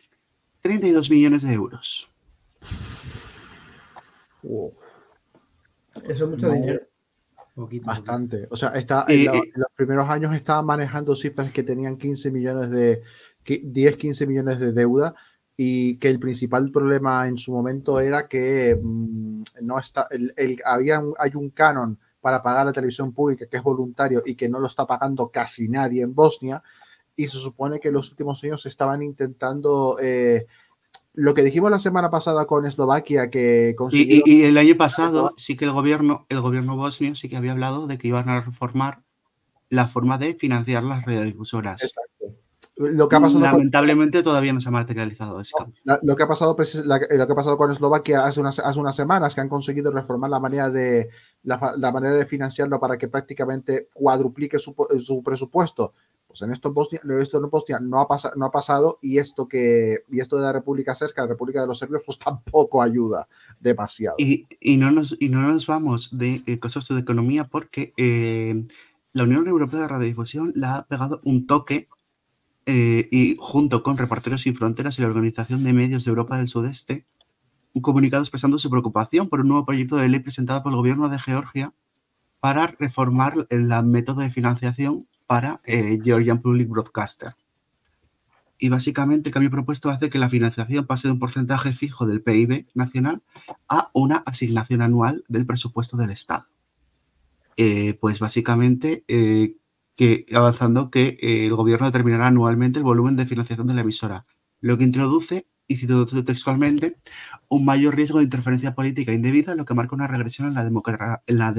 32 millones de euros. Eso es mucho dinero. Bastante. O sea, está, en, los primeros años estaba manejando cifras que tenían 15 millones de 10, 15 millones de deuda y que el principal problema en su momento era que mm, no está, el, había hay un canon para pagar la televisión pública que es voluntario y que no lo está pagando casi nadie en Bosnia y se supone que en los últimos años estaban intentando eh, lo que dijimos la semana pasada con Eslovaquia que consiguió... y, y, el año pasado sí que el gobierno el gobierno bosnio sí que había hablado de que iban a reformar la forma de financiar las radiodifusoras. Exacto. Lo que ha pasado Lamentablemente todavía no se ha materializado eso. lo, que ha pasado, lo que ha pasado con Eslovaquia hace unas, hace unas semanas, que han conseguido reformar la manera de, la, la manera de financiarlo para que prácticamente cuadruplique su, su presupuesto. Pues en esto Bosnia, en Bosnia no, ha pasado, y esto, que, y esto de la República Cerca, la República de los Serbios, pues tampoco ayuda demasiado. Y, no, nos, vamos de eh, cosas de economía porque eh, la Unión Europea de Radiodifusión le ha pegado un toque eh, y junto con Reporteros Sin Fronteras y la Organización de Medios de Europa del Sudeste, un comunicado expresando su preocupación por un nuevo proyecto de ley presentado por el gobierno de Georgia para reformar el método de financiación para eh, Georgian Public Broadcaster. Y básicamente el cambio propuesto hace que la financiación pase de un porcentaje fijo del PIB nacional a una asignación anual del presupuesto del Estado. Eh, pues básicamente eh, avanzando que el gobierno determinará anualmente el volumen de financiación de la emisora, lo que introduce, y cito textualmente, un mayor riesgo de interferencia política indebida, lo que marca una regresión en la,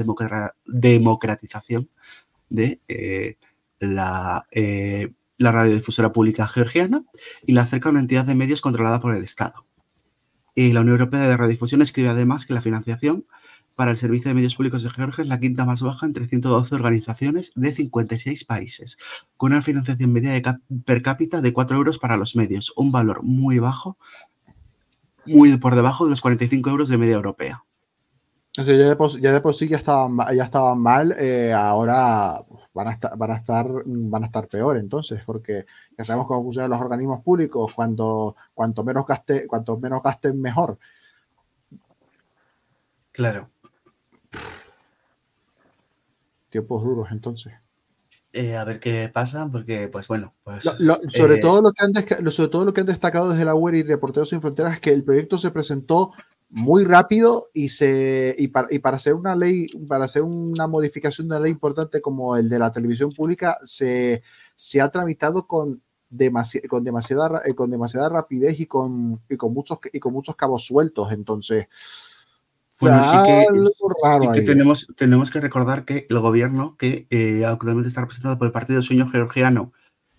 democratización de la, eh, la radiodifusora pública georgiana y la acerca a una entidad de medios controlada por el Estado. Y la Unión Europea de Radiodifusión escribe además que la financiación para el Servicio de Medios Públicos de Georgia es la quinta más baja entre 112 organizaciones de 56 países, con una financiación media de per cápita de 4 euros para los medios, un valor muy bajo, muy por debajo de los 45 euros de media europea. Ya, de por, ya, de por, sí ya estaban, ya estaban mal, eh, ahora van a, estar, van, a estar, van a estar peor entonces, porque ya sabemos cómo funcionan los organismos públicos, cuanto, cuanto, menos, gaste, cuanto menos gasten mejor. Claro tiempos duros entonces. Eh, a ver qué pasa, porque, pues bueno. Pues, sobre, eh, todo lo que han sobre todo lo que han destacado desde la web y Reporteros Sin Fronteras es que el proyecto se presentó muy rápido y, se, y, para, y para hacer una ley, para hacer una modificación de la ley importante como el de la televisión pública, se, se ha tramitado con, con, demasiada, con demasiada rapidez y con, y con, muchos, y con muchos cabos sueltos. Entonces, bueno, sí que, tenemos, tenemos que recordar que el gobierno, que eh, actualmente está representado por el Partido Sueño Georgiano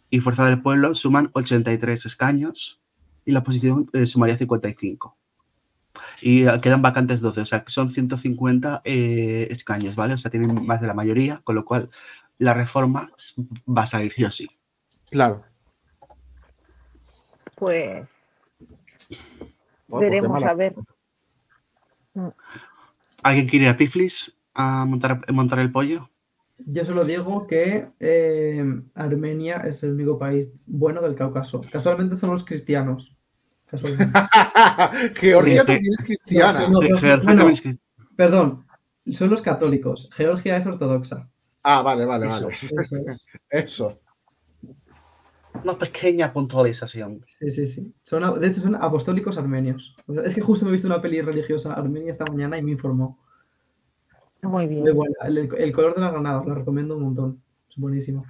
y Fuerza del Pueblo, suman 83 escaños y la oposición eh, sumaría 55. Y eh, quedan vacantes 12, o sea, que son 150 escaños, ¿vale? O sea, tienen más de la mayoría, con lo cual la reforma va a salir sí o sí. Claro. Pues, pues veremos a ver. ¿Alguien quiere ir a Tiflis a montar, montar el pollo? Yo solo digo que eh, Armenia es el único país bueno del Cáucaso. Casualmente son los cristianos. Georgia también es cristiana. perdón, son los católicos. Georgia es ortodoxa. Ah, vale, vale, vale. Eso. Una pequeña puntualización. Sí, sí, sí. Son, de hecho, son apostólicos armenios. Es que justo me he visto una peli religiosa armenia esta mañana y me informó. Muy bien. El, color de la granada, la recomiendo un montón. Es buenísimo.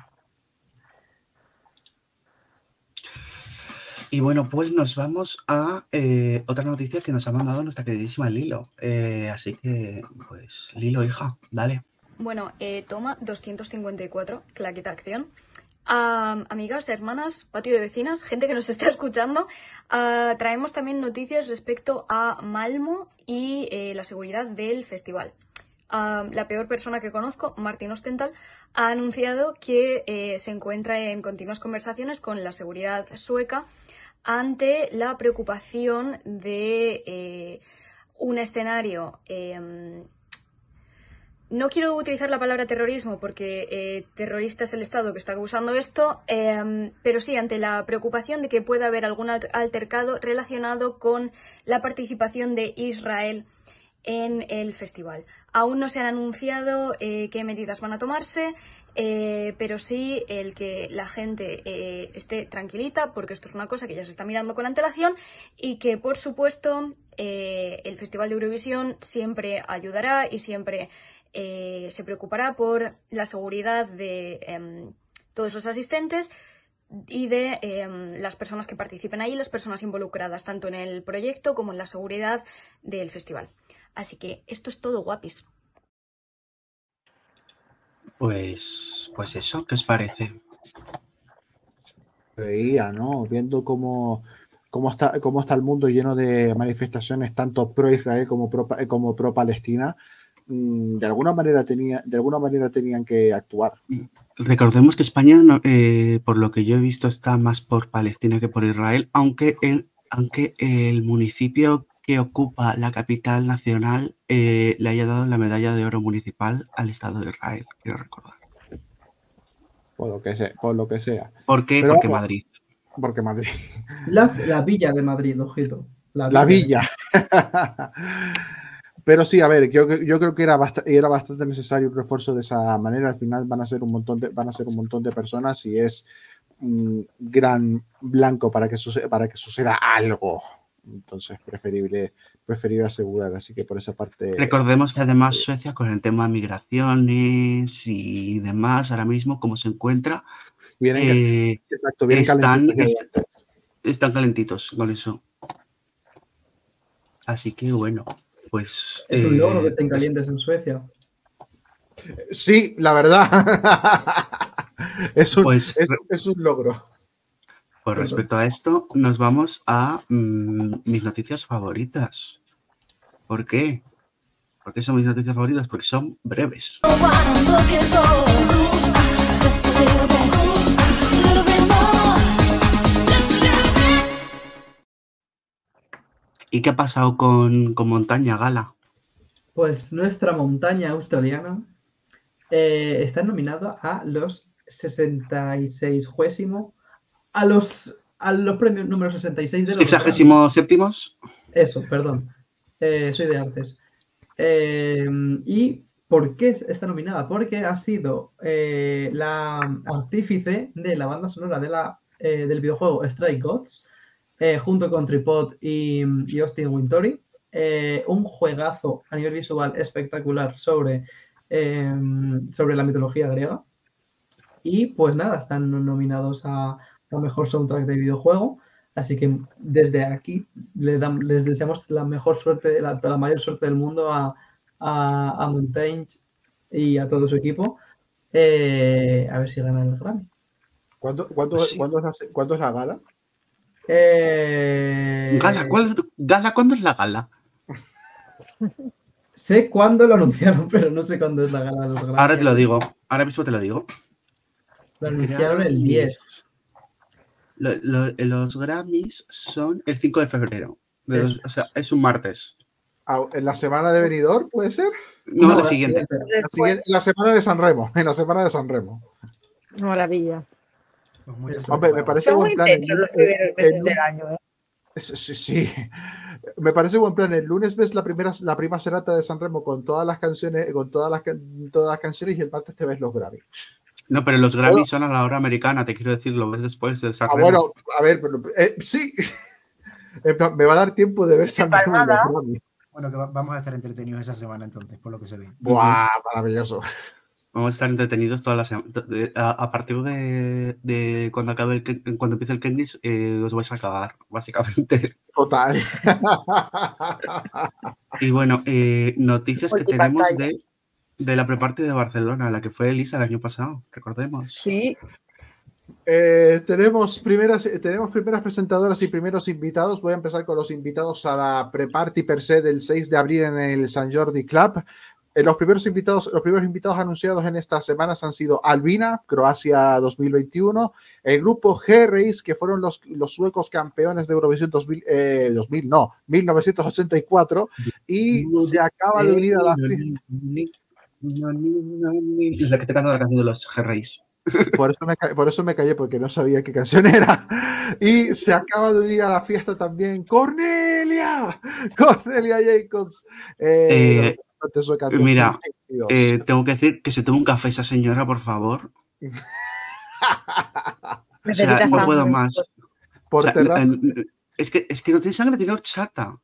Y bueno, pues nos vamos a eh, otra noticia que nos ha mandado nuestra queridísima Lilo. Eh, así que, pues, Lilo, hija, dale. Bueno, eh, toma 254, claqueta acción amigas, hermanas, patio de vecinas, gente que nos está escuchando, ah, traemos también noticias respecto a Malmo y eh, la seguridad del festival. la peor persona que conozco, Martín Ostental, ha anunciado que eh, se encuentra en continuas conversaciones con la seguridad sueca ante la preocupación de eh, un escenario em, no quiero utilizar la palabra terrorismo porque eh, terrorista es el Estado que está causando esto, em, pero sí ante la preocupación de que pueda haber algún altercado relacionado con la participación de Israel en el festival. Aún no se han anunciado eh, qué medidas van a tomarse, eh, pero sí el que la gente esté tranquilita, porque esto es una cosa que ya se está mirando con antelación y que, por supuesto, el Festival de Eurovisión siempre ayudará y siempre eh, se preocupará por la seguridad de em, todos los asistentes y de em, las personas que participen ahí, las personas involucradas tanto en el proyecto como en la seguridad del festival. Así que esto es todo guapis. Pues, pues eso, ¿qué os parece? Veía, ¿no? Viendo cómo, cómo, está, cómo está el mundo lleno de manifestaciones tanto pro Israel como pro, como pro Palestina, Mm, de alguna manera tenía, de alguna manera tenían que actuar. Recordemos que España, eh, por lo que yo he visto, está más por Palestina que por Israel, aunque el, aunque el municipio que ocupa la capital nacional eh, le haya dado la medalla de oro municipal al Estado de Israel, quiero recordar. Por lo que sea. Por, lo que sea. ¿Por qué? porque Madrid. Porque Madrid. La, villa de Madrid, ojito. La villa. Pero sí, a ver, yo, yo creo que era, era bastante necesario un refuerzo de esa manera. Al final van a ser un montón de, van a ser un montón de personas y es un gran blanco para que, suceda, para que suceda algo. Entonces, preferible, preferible asegurar. Así que por esa parte. Recordemos que además Suecia, con el tema de migraciones y demás, ahora mismo, como se encuentra, vienen, eh, están, están calentitos con eso. Así que bueno, pues, es un logro que eh, estén calientes en Suecia. Sí, la verdad. es, un, pues es, un logro. Pues respecto a esto, nos vamos a mm, mis noticias favoritas. ¿Por qué? ¿Por qué son mis noticias favoritas? Porque son breves. ¿Y qué ha pasado con, Montaña Gala? Pues nuestra montaña australiana eh, está nominada a los 66 juésimo, a los, a los premios número 66 de los... ¿Sexagésimo séptimos? Eso, perdón. Eh, soy de artes. Eh, ¿Y por qué está nominada? Porque ha sido la artífice de la banda sonora de la, del videojuego Strike Gods, eh, junto con Tripod y, Austin Wintory. Eh, un juegazo a nivel visual espectacular sobre, sobre la mitología griega. Y pues nada, están nominados a, a mejor soundtrack de videojuego. Así que desde aquí les, les deseamos la mejor suerte, la, la mayor suerte del mundo a, a, Montaigne y a todo su equipo. Eh, a ver si ganan el Grammy. ¿Cuándo, pues ¿cuándo es la gala? Eh, gala, ¿cuándo es la gala? sé cuándo lo anunciaron, pero no sé cuándo es la gala de los Grammys. Ahora te lo digo, ahora mismo te lo digo. Lo anunciaron el 10. Los Grammys son el 5 de febrero. o sea, es un martes. Ah, ¿En la semana de venidor puede ser? No, la, siguiente. La, semana de San Remo. En la semana de San Remo. Maravilla. Pues Hombre, me parece buen plan. El, ¿eh? Sí, sí. Me parece buen plan. El lunes ves la primera, la prima serata de San Remo con todas las canciones, con todas las, todas las canciones y el martes te ves los Grammy. No, pero los Grammy son a la hora americana, te quiero decir, lo ves después del San ah, Bueno, a ver, pero, eh, sí. me va a dar tiempo de ver San Remo. Bueno, que vamos a estar entretenidos esa semana entonces, por lo que se ve. ¡Buah! Maravilloso. Vamos a estar entretenidos toda la semana. A, partir de, cuando acabe el, cuando empiece el Kennis, eh, os vais a acabar, básicamente. Total. y bueno, eh, noticias que tenemos de, de la preparte de Barcelona, la que fue Elisa el año pasado, recordemos. Sí. Eh, tenemos, primeras, tenemos primeras presentadoras y primeros invitados. Voy a empezar con los invitados a la pre-party per se del 6 de abril en el San Jordi Club eh, los primeros invitados, los primeros invitados anunciados en estas semanas han sido Albina, Croacia 2021, el grupo G-Race, que fueron los, los suecos campeones de Eurovisión 2000, 2000 eh, no, 1984, y se acaba de unir a la... Es la que te canta la canción de los G-Race. Por eso, me, por eso me callé, porque no sabía qué canción era. Y se acaba de unir a la fiesta también Cornelia, Cornelia Jacobs. Eh, eh, mira, eh, tengo que decir que se tome un café esa señora, por favor. o sea, no puedo más. es, que, es que no tiene sangre, tiene horchata.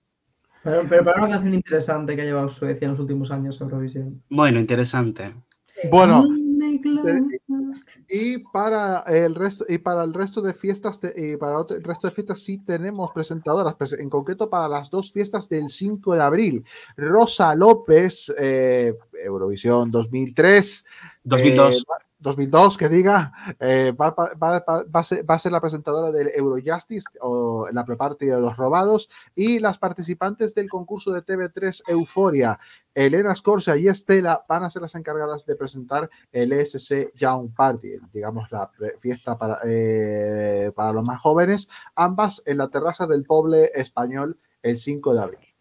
Pero, pero para una canción interesante que ha llevado Suecia en los últimos años Eurovisión. Bueno, interesante. Bueno, y para el resto y para el resto de fiestas y para el resto de fiestas sí tenemos presentadoras pues, en concreto para las dos fiestas del 5 de abril. Rosa López eh, Eurovisión 2003 2002 2002, que diga, eh, va, a ser, la presentadora del Eurojustice o la preparty de los robados y las participantes del concurso de TV3 Euforia, Elena Scorsia y Estela, van a ser las encargadas de presentar el ESC Young Party, digamos la fiesta para, eh, para los más jóvenes, ambas en la terraza del Poble Español el 5 de abril.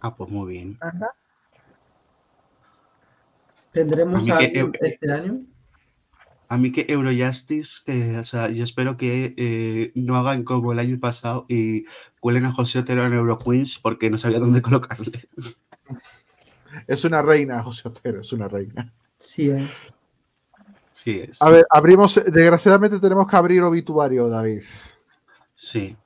Ah, pues muy bien. ¿Tendremos a este año? A mí que Eurojustice, que, o sea, yo espero que eh, no hagan como el año pasado y cuelen a José Otero en Euroqueens porque no sabía dónde colocarle. Es una reina, José Otero, es una reina. Sí es. Sí es. A ver, abrimos, desgraciadamente tenemos que abrir obituario, David. Sí.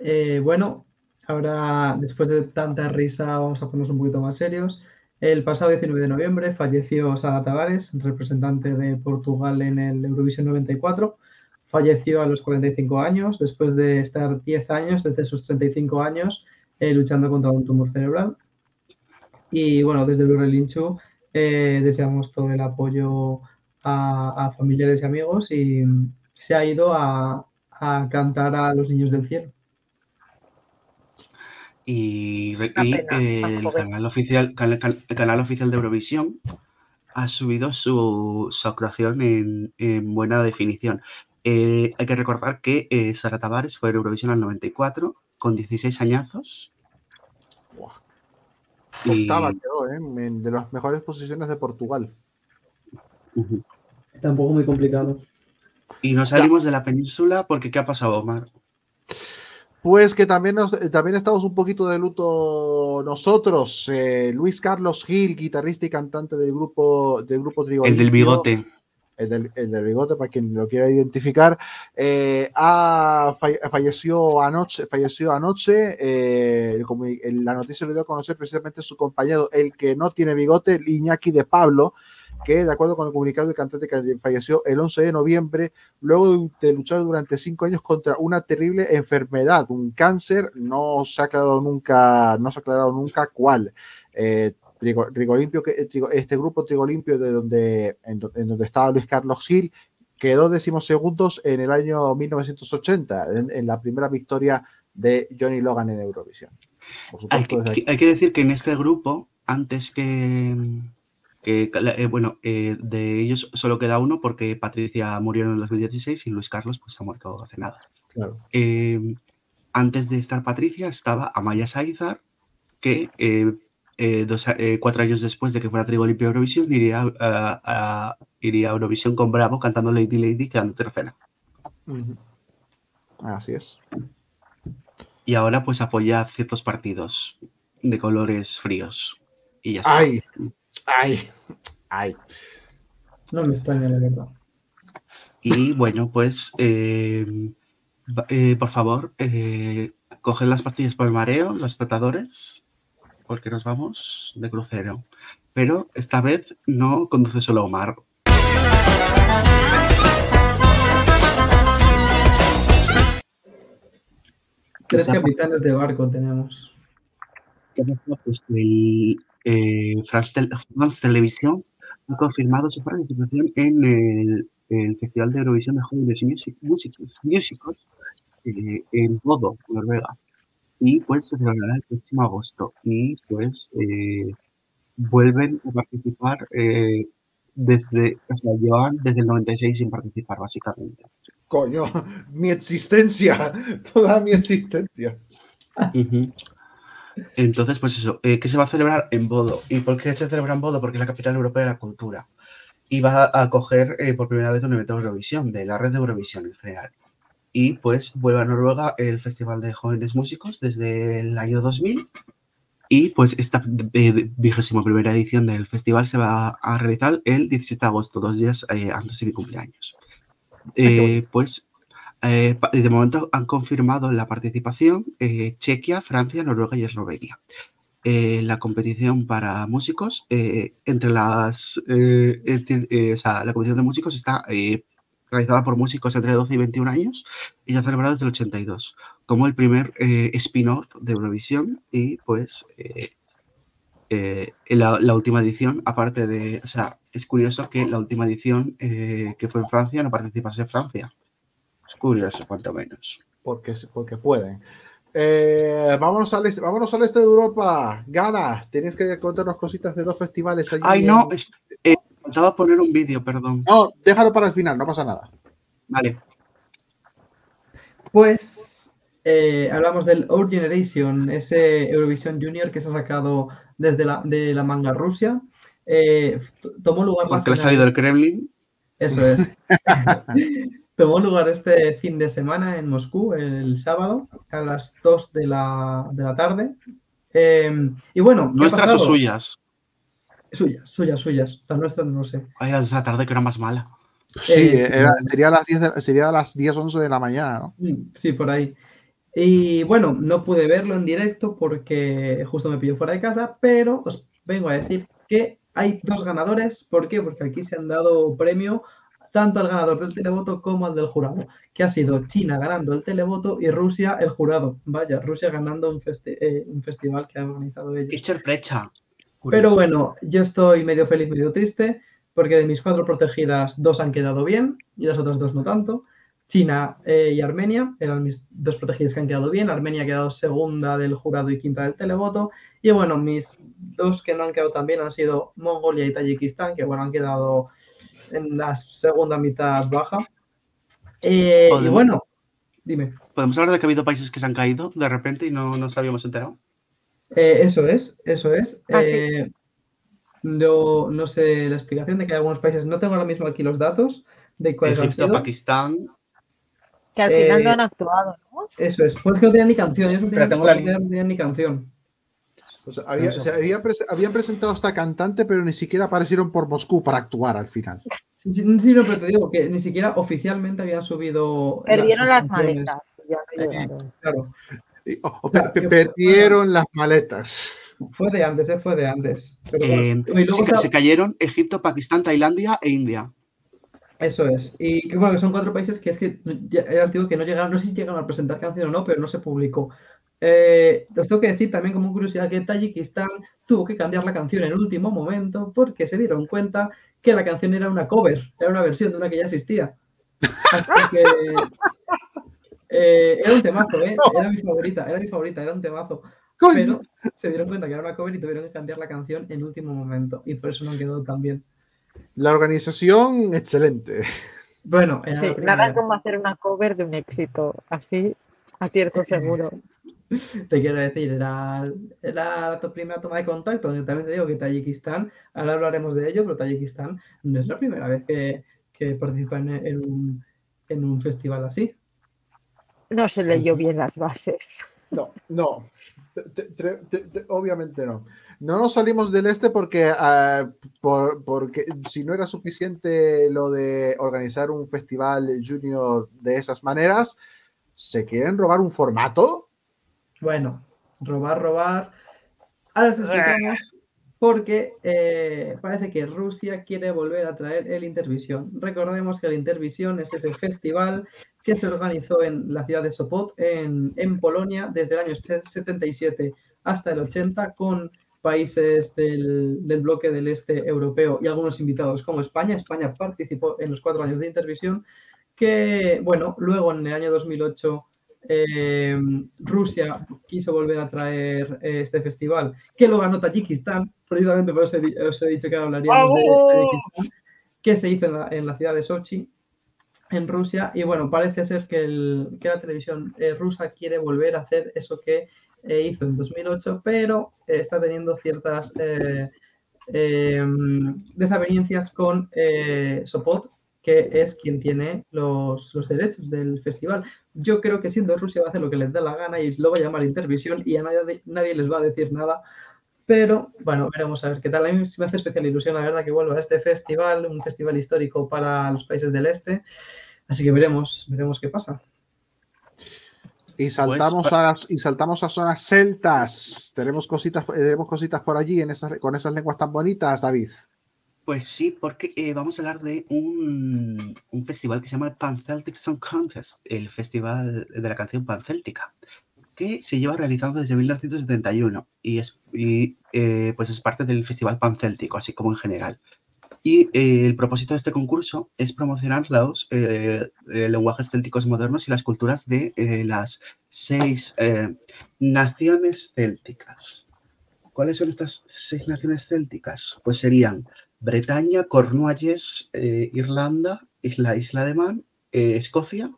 Eh, bueno, ahora después de tanta risa vamos a ponernos un poquito más serios. El pasado 19 de noviembre falleció Sara Tavares, representante de Portugal en el Eurovisión 94. Falleció a los 45 años, después de estar 10 años, desde sus 35 años, eh, luchando contra un tumor cerebral. Y bueno, desde el Relinchu eh, deseamos todo el apoyo a, familiares y amigos y se ha ido a cantar a los niños del cielo. Y, el, canal oficial, el canal oficial de Eurovisión ha subido su, actuación en, buena definición. Eh, hay que recordar que eh, Sara Tavares fue en Eurovisión al 94 con 16 añazos. Octava quedó, ¿eh? de las mejores posiciones de Portugal. Tampoco muy complicado. Y no salimos de la península porque ¿qué ha pasado, Omar? Pues que también, también estamos un poquito de luto nosotros. Eh, Luis Carlos Gil, guitarrista y cantante del grupo, del grupo El del bigote. El del, bigote, para quien lo quiera identificar, eh, falleció anoche. Falleció anoche eh, la noticia lo dio a conocer precisamente su compañero, el que no tiene bigote, Iñaki de Pablo, que, de acuerdo con el comunicado del cantante que falleció el 11 de noviembre, luego de luchar durante cinco años contra una terrible enfermedad, un cáncer, no se ha aclarado nunca, no se ha aclarado nunca cuál. Eh, Trigolimpio, este grupo Trigolimpio de donde, en, donde estaba Luis Carlos Gil, quedó segundos en el año 1980, en, la primera victoria de Johnny Logan en Eurovisión. hay, que, decir que en este grupo, antes que, eh, bueno, eh, de ellos solo queda uno porque Patricia murió en el 2016 y Luis Carlos pues ha muerto hace nada. Em, antes de estar Patricia estaba Amaya Saizar, que eh, cuatro años después de que fuera Trigo Limpio Eurovisión iría a, iría a Eurovisión con Bravo cantando Lady Lady quedando tercera. Así es. Y ahora pues apoya ciertos partidos de colores fríos. Y ya está. ¡Ay! Ay, ay. No me extraña, la verdad. Y bueno, pues, eh, eh, por favor, eh, coged las pastillas por el mareo, los tratadores, porque nos vamos de crucero. Pero esta vez no conduce solo Omar. Tres capitanes de barco tenemos. Pues, eh, France, Television ha confirmado su participación en el, Festival de Eurovisión de Jóvenes Músicos eh, en Bodo, Noruega. Y pues se celebrará el próximo agosto. Y pues eh, vuelven a participar eh, desde, o sea, llevan desde el 96 sin participar, básicamente. Coño, mi existencia, toda mi existencia. Entonces, pues eso, eh, ¿qué se va a celebrar en Bodo? ¿Y por qué se celebra en Bodo? Porque es la capital europea de la cultura. Y va a acoger eh, por primera vez un evento de Eurovisión, de la red de Eurovisión en general. Y pues vuelve a Noruega el Festival de Jóvenes Músicos desde el año 2000 y pues esta eh, vigésima primera edición del festival se va a realizar el 17 de agosto, dos días eh, antes de mi cumpleaños. Eh, pues de momento han confirmado la participación Chequia, Francia, Noruega y Eslovenia. la competición para músicos, entre las, la competición de músicos está realizada por músicos entre 12 y 21 años y ya celebrada desde el 82, como el primer eh, spin-off de Eurovisión y pues eh, eh, la, última edición, aparte de, o sea, es curioso que la última edición que fue en Francia no participase en Francia. Es curioso, cuanto menos. Porque, porque pueden. vámonos, al este, vámonos al este de Europa. Gana, tienes que contarnos cositas de dos festivales allí. Ay, no, Faltaba poner un vídeo, perdón. No, déjalo para el final, no pasa nada. Vale. Pues eh, hablamos del Our Generation, ese Eurovision Junior que se ha sacado desde la, de la manga Rusia. Eh, tomó lugar. Porque le ha salido el Kremlin. Eso es. tomó lugar este fin de semana en Moscú, el sábado, a las 2 de la, de la tarde. Eh, y bueno. ¿Nuestras o suyas? Suyas, suyas, suyas. Las nuestras no sé. Vaya, esa tarde que era más mala. Sí, eh, sería, a las 10 sería a las 10, 11 de la mañana, ¿no? Mm, sí, por ahí. Y bueno, no pude verlo en directo porque justo me pilló fuera de casa, pero os vengo a decir que hay dos ganadores. ¿Por qué? Porque aquí se han dado premio tanto al ganador del televoto como al del jurado, que ha sido China ganando el televoto y Rusia el jurado. Vaya, Rusia ganando un, eh, un festival que ha organizado ellos. Qué sorpresa. Pero bueno, yo estoy medio feliz, medio triste, porque de mis cuatro protegidas, dos han quedado bien y las otras dos no tanto. China eh, y Armenia eran mis dos protegidas que han quedado bien. Armenia ha quedado segunda del jurado y quinta del televoto. Y bueno, mis dos que no han quedado tan bien han sido Mongolia y Tayikistán, que bueno, han quedado en la segunda mitad baja. Eh, y bueno, dime. ¿Podemos hablar de que ha habido países que se han caído de repente y no nos habíamos enterado? Eh, eso es, eso es. Ah, eh, yo no sé la explicación de que algunos países, no tengo ahora mismo aquí los datos de cuáles han sido. Pakistán. Que al final no han actuado, ¿no? Eso es, porque no tenían ni canción, ellos no tenían, ni canción. Habían presentado esta cantante, pero ni siquiera aparecieron por Moscú para actuar al final. Sí, sí, sí no, pero te digo que ni siquiera oficialmente habían subido. Perdieron las, maletas. Eh, claro. O, perdieron las maletas. Fue de antes, eh, fue de antes. Eh, se, cayeron Egipto, Pakistán, Tailandia e India. Eso es. Y que bueno, que son cuatro países que es que ya, digo que no llegaron, no sé si llegaron a presentar canción o no, pero no se publicó. Eh, os tengo que decir también como curiosidad que Tayikistán tuvo que cambiar la canción en último momento porque se dieron cuenta que la canción era una cover, era una versión de una que ya existía. Así que eh, era un temazo, ¿eh? Era mi favorita, era mi favorita, era un temazo. Pero se dieron cuenta que era una cover y tuvieron que cambiar la canción en último momento. Y por eso no quedó tan bien. La organización, excelente. Bueno, nada como hacer una cover de un éxito. Así, acierto seguro. Te quiero decir, era, la primera toma de contacto. también te digo que Tayikistán, ahora hablaremos de ello, pero Tayikistán no es la primera vez que, que participa en, un, en un festival así. No se leyó bien las bases. No, no. obviamente no. No nos salimos del este porque, ah, porque si no era suficiente lo de organizar un festival junior de esas maneras, ¿se quieren robar un formato? Bueno, robar, robar. Ahora se porque eh, parece que Rusia quiere volver a traer el Intervisión. Recordemos que el Intervisión es ese festival que se organizó en la ciudad de Sopot, en, Polonia, desde el año 77 hasta el 80, con países del, bloque del este europeo y algunos invitados como España. España participó en los cuatro años de Intervisión, que, bueno, luego en el año 2008 em, Rusia quiso volver a traer eh, este festival, que lo ganó Tayikistán, precisamente por eso os he dicho que hablaríamos de Tayikistán, que se hizo en la, ciudad de Sochi, en Rusia, y bueno, parece ser que, la televisión eh, rusa quiere volver a hacer eso que eh, hizo en 2008, pero está teniendo ciertas em, desavenencias con Sopot, que es quien tiene los, derechos del festival. Yo creo que siendo Rusia va a hacer lo que les da la gana y lo va a llamar Intervisión y a nadie, nadie les va a decir nada. Pero bueno, veremos a ver qué tal. A mí me hace especial ilusión, la verdad, que vuelva a este festival, un festival histórico para los países del este. Así que veremos, veremos qué pasa. Y saltamos, a y saltamos a zonas celtas. Tenemos cositas, tenemos cositas por allí en esas, con esas lenguas tan bonitas, David. Pues sí, porque eh, vamos a hablar de un, festival que se llama el Pan Celtic Song Contest, el festival de la canción pancéltica, que se lleva realizando desde 1971 y es, eh, pues es parte del festival pancéltico, así como en general. Y eh, el propósito de este concurso es promocionar los lenguajes célticos modernos y las culturas de las seis naciones célticas. ¿Cuáles son estas seis naciones célticas? Pues serían Bretaña, Cornualles, eh, Irlanda, Isla, Isla de Man, eh, Escocia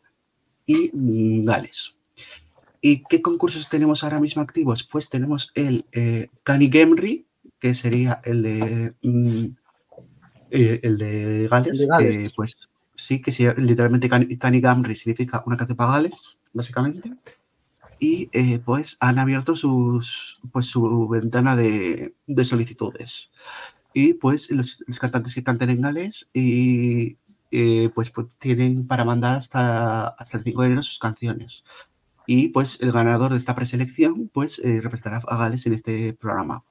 y Gales. ¿Y qué concursos tenemos ahora mismo activos? Pues tenemos el eh, Canigemri, que sería el de, mm, el de Gales, pues sí, que literalmente Canigemri significa una para Gales, básicamente. Y pues han abierto sus, pues, su ventana de, de solicitudes y pues los, cantantes que canten en galés y eh, pues, pues, tienen para mandar hasta, hasta el 5 de enero sus canciones. Y pues el ganador de esta preselección pues eh, representará a Gales en este programa,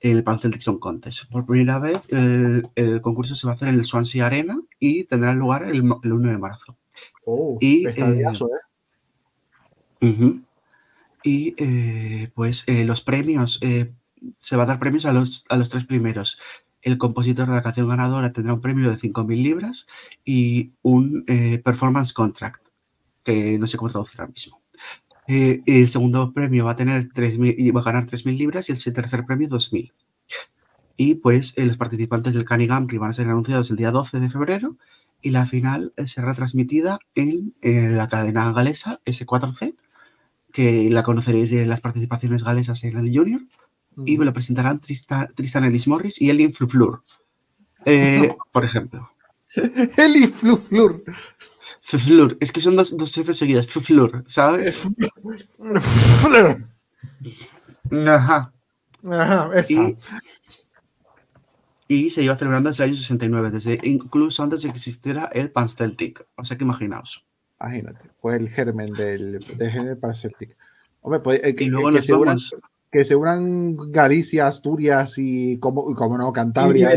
el Pan Celtic Song Contest. Por primera vez el, concurso se va a hacer en el Swansea Arena y tendrá lugar el, 1 de marzo. Oh, y, eh, ¿eh? Y pues los premios se va a dar premios a los, a los tres primeros. El compositor de la canción ganadora tendrá un premio de 5.000 libras y un eh, performance contract, que no sé cómo traducir ahora mismo. Eh, el segundo premio va a tener 3.000 va a ganar 3.000 libras y el tercer premio 2.000. Y pues eh, los participantes del Cani van a ser anunciados el día 12 de febrero y la final será transmitida en, la cadena galesa S4C, que la conoceréis de las participaciones galesas en el Junior y me lo presentarán Tristan, Ellis Morris y Elin Fluflur. Eh, por ejemplo. Elin Fluflur. Fluflur. Es que son dos, dos F seguidas. Fluflur, ¿sabes? Ajá. Ajá, esa. Y, se lleva celebrando desde el año 69, desde, incluso antes de que existiera el Pan Celtic. O sea que imaginaos. Imagínate, fue el germen del, del género Pan Celtic. Hombre, pues, eh, y luego nos vamos que se unan Galicia, Asturias y, como, como no, Cantabria.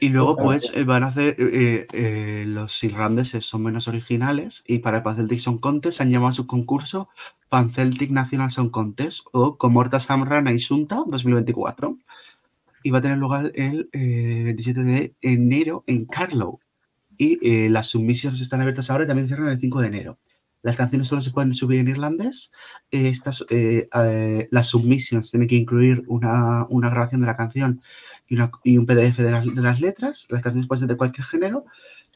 Y, luego, pues, eh, van a hacer. Eh, eh, los irlandeses son menos originales y para el Panceltic Song Contest han llamado a su concurso Panceltic National Song Contest o Comorta Samrana Isunta 2024. Y va a tener lugar el 27 de enero en Carlow. Y las submisiones están abiertas ahora y también cierran el 5 de enero. Las canciones solo se pueden subir en irlandés. estas, eh, eh, las submissions tienen que incluir una, grabación de la canción y, un PDF de las, letras. Las canciones pueden ser de cualquier género,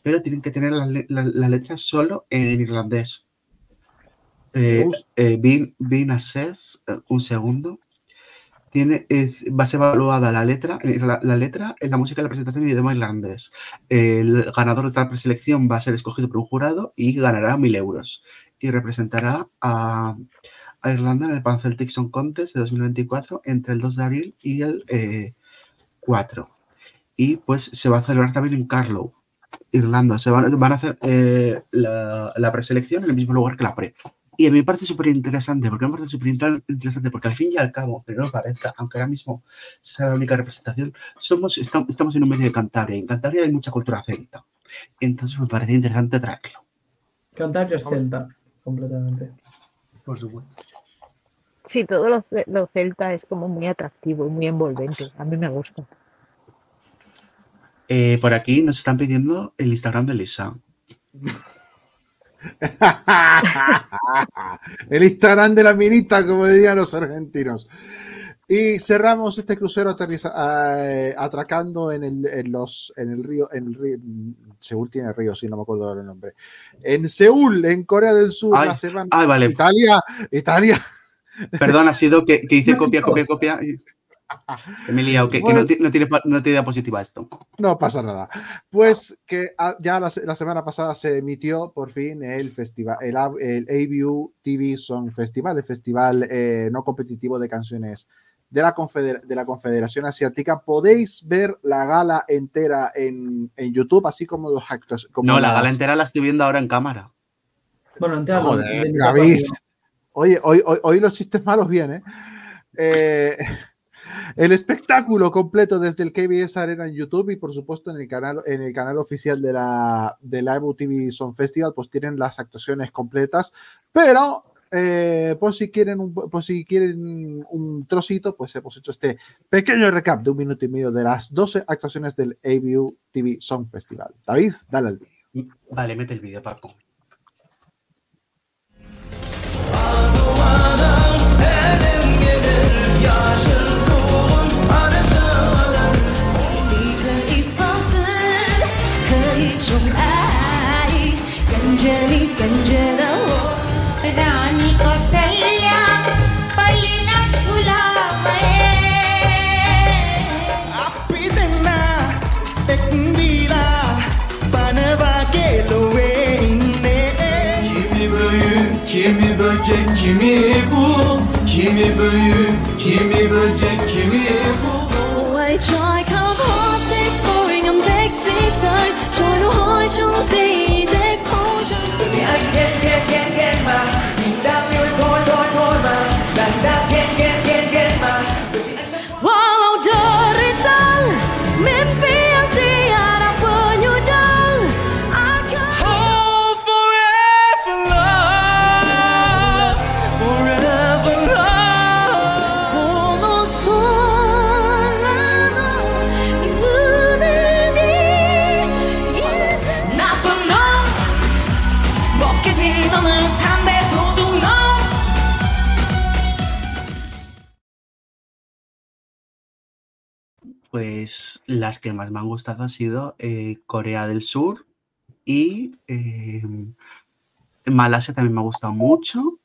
pero tienen que tener las letras solo en irlandés. Eh, eh Bean, Says, un segundo. Va a ser evaluada la letra, la, letra en la música de la presentación y idioma irlandés. El ganador de esta preselección va a ser escogido por un jurado y ganará mil euros. Y representará a, Irlanda en el Pan Song Contest de 2024 entre el 2 de abril y el 4. Eh, y pues se va a celebrar también en Carlow, Irlanda. Se van, a hacer eh, la, la, preselección en el mismo lugar que la pre. Y a mí me parece súper interesante, porque me parece súper interesante, porque al fin y al cabo, pero no parezca, aunque ahora mismo sea la única representación, somos, estamos en un medio de Cantabria, y en Cantabria hay mucha cultura celta. Entonces me parece interesante traerlo. Cantabria es celta, completamente. Por supuesto. Sí, todo lo, lo celta es como muy atractivo, muy envolvente. A mí me gusta. Eh, por aquí nos están pidiendo el Instagram de Lisa. el Instagram de la minita, como dirían los argentinos. Y cerramos este crucero eh, atracando en el, los, en el río, en el río, Seúl tiene río, sí, no me acuerdo el nombre. En Seúl, en Corea del Sur, la semana. vale. Italia, Italia. Perdón, ha sido que, que dice copia, copia, copia. Emilia, que, no, tiene, no tiene positiva esto. No pasa nada. Pues que ah, ya la, semana pasada se emitió por fin el festival, el, el ABU TV Song Festival, el festival eh, no competitivo de canciones de la, de la Confederación Asiática. Podéis ver la gala entera en, en YouTube, así como los actos. no, la gala entera la estoy viendo ahora en cámara. Bueno, entera. Joder, David. Oye, hoy, hoy, hoy, los chistes malos vienen. Eh, el espectáculo completo desde el KBS Arena en YouTube y por supuesto en el canal, en el canal oficial de la, de la TV Song Festival, pues tienen las actuaciones completas, pero eh, pues si quieren un, pues si quieren un trocito, pues hemos hecho este pequeño recap de un minuto y medio de las 12 actuaciones del ABU TV Song Festival. David, dale al vídeo. Vale, mete el vídeo, Paco. böcek kimi bu Kimi büyü kimi böcek kimi bu 无谓再给可惜 boring and big seaside 在脑海中自 Pues las que más me han gustado han sido eh, Corea del Sur y eh, Malasia también me ha gustado mucho.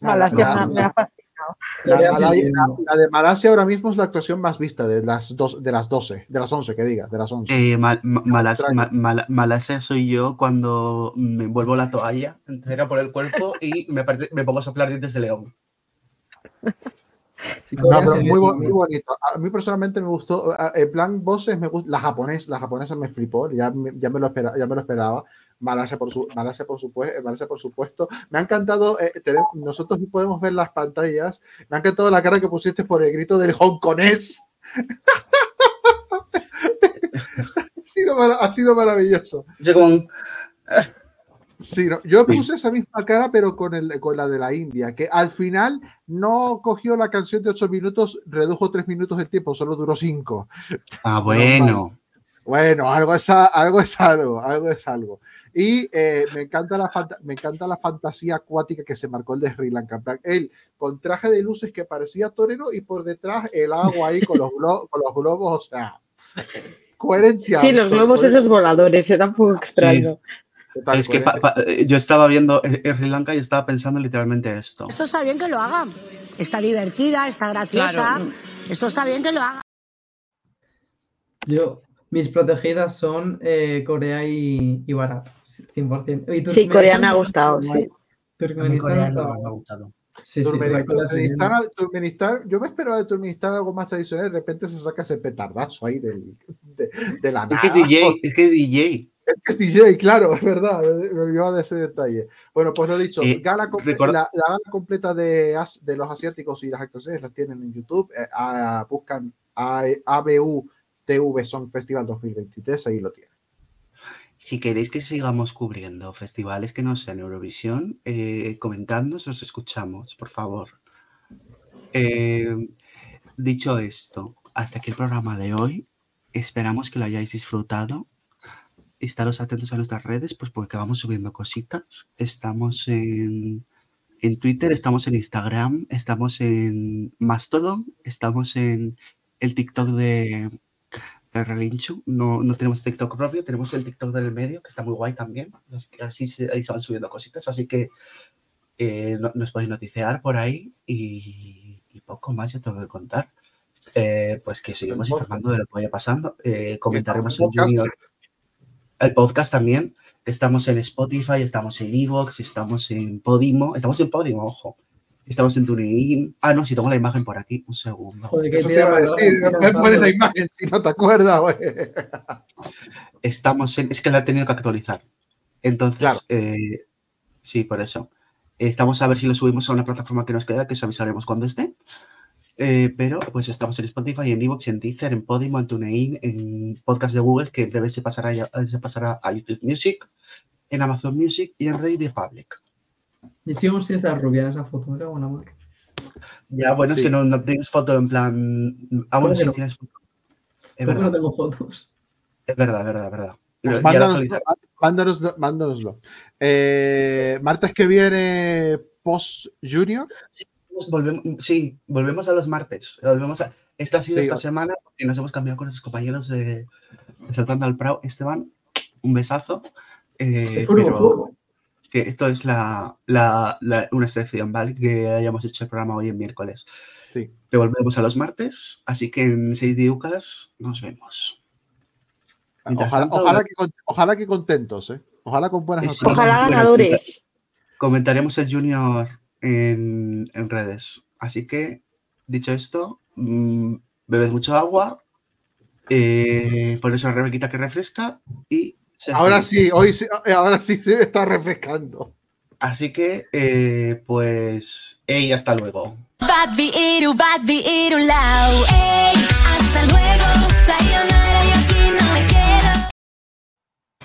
Malasia la- me, ha fascinado. La, de Malasia ahora mismo es la actuación más vista de las, dos, de las 12, de las 11, que diga, de las 11. Eh, Ma- Ma- Malas- Extraño. Ma- Mala- Malasia soy yo cuando me envuelvo la toalla entera por el cuerpo y me pongo a soplar dientes de león. Sí, No, pero muy, bo- muy- bonito. A mí personalmente me gustó. a- En plan, voces me gusta. La japonesa, la japonesa me flipó. Ya, me- ya, me, lo espera, ya me lo esperaba. Malasia por, su, Malasia por, supuesto, Malasia por supuesto. Me ha encantado. eh, tener- nosotros podemos ver las pantallas. Me ha encantado la cara que pusiste por el grito del hongkonés. ha, sido, ha sido maravilloso. Yo como, Sí, no, yo puse esa misma cara, pero con, el, con la de la India, que al final no cogió la canción de 8 minutos, redujo 3 minutos el tiempo, solo duró 5. ah, bueno. Bueno, algo es, algo es algo, algo es algo. Y eh, me, encanta la me encanta la fantasía acuática que se marcó el de Sri Lanka. Él con traje de luces que parecía torero y por detrás el agua ahí con los, glo- con los globos, o sea, coherencia. Sí, los globos esos voladores, era un poco extraño. Total, Es que pa- coherencia. pa- eh, yo estaba viendo eh, eh, Sri Lanka y estaba pensando literalmente esto. Esto está bien que lo hagan. Está divertida, está graciosa. Claro. Esto está bien que lo hagan. Yo, mis protegidas son eh, Corea y, y Barat, 100%. Y Sí, Corea me ha gustado, sí. Turkmenistán me ha gustado. Sí, sí. Turkmenistán, yo me esperaba de Turkmenistán algo más tradicional, de repente se saca ese petardazo ahí del, de, de la Es que es nada. DJ, es que es DJ. Es que es DJ, claro, es verdad, me olvidaba de ese detalle. Bueno, pues lo dicho, Eh, gala la, la gala completa de, de los asiáticos y las actuaciones las tienen en YouTube. eh, ah, buscan a- ABU TV Song Festival 2023, ahí lo tienen. Si queréis que sigamos cubriendo festivales que no sean Eurovisión, eh, comentadnos, os escuchamos, por favor. Eh, dicho esto, hasta aquí el programa de hoy. Esperamos que lo hayáis disfrutado. Estaros atentos a nuestras redes, pues porque vamos subiendo cositas. Estamos en, en Twitter, estamos en Instagram, estamos en Mastodon, estamos en el TikTok de, de Relincho. No, no tenemos TikTok propio, tenemos el TikTok del medio, que está muy guay también. Así, se, ahí se van subiendo cositas, así que eh, no- nos podéis noticiar por ahí y, y poco más ya tengo que contar. Eh, pues que seguimos podcast. informando de lo que vaya pasando. Eh, comentaremos en. Junior el podcast también. Estamos en Spotify, estamos en Evox, estamos en Podimo, estamos en Podimo, ojo. Estamos en TuneIn. Ah, no, si tengo la imagen por aquí, un segundo. Joder, que Eso te iba a decir, pones la imagen si no te acuerdas, güey. Estamos en, es que la he tenido que actualizar. Entonces, Claro. eh, sí, por eso. Estamos a ver si lo subimos a una plataforma que nos queda, que os avisaremos cuando esté. Eh, pero pues estamos en Spotify, en Evox, en Deezer, en Podimo, en TuneIn, en podcast de Google, que en breve se pasará, ya- se pasará a YouTube Music, en Amazon Music y en Radio Public. Hicimos si está rubia en esa foto, era buena madre. Ya, bueno, Sí. es que no, no tienes foto en plan. Ah, bueno, ¿Cómo que sí no? tienes foto. Es ¿Por qué no verdad, tengo fotos? es verdad, es verdad, es verdad. Pues mándanoslo, mándanoslo. Eh, martes que viene post Junior. Volvemos, sí, volvemos a los martes. Volvemos a, esta ha sido Sí, esta o- semana y nos hemos cambiado con nuestros compañeros de, de Saltando al Prado. Esteban, un besazo. eh, pero que esto es la, la- la- una excepción, ¿vale? Que hayamos hecho el programa hoy en miércoles. Sí. Que volvemos a los martes, así que en seis diucas nos vemos. Mientras Ojalá, tanto, ojalá, que, ojalá que contentos, ¿eh? Ojalá con buenas. Ojalá ganadores. Comentaremos el Junior en, en redes. Así que, dicho esto, mm, bebed mucho agua, eh, poneros una rebequita que refresca y... sed Ahora sí, hoy sí, ahora sí se está refrescando. Así que, eh, pues, hasta luego. Bad iru, bad iru lau. Ey, hasta luego.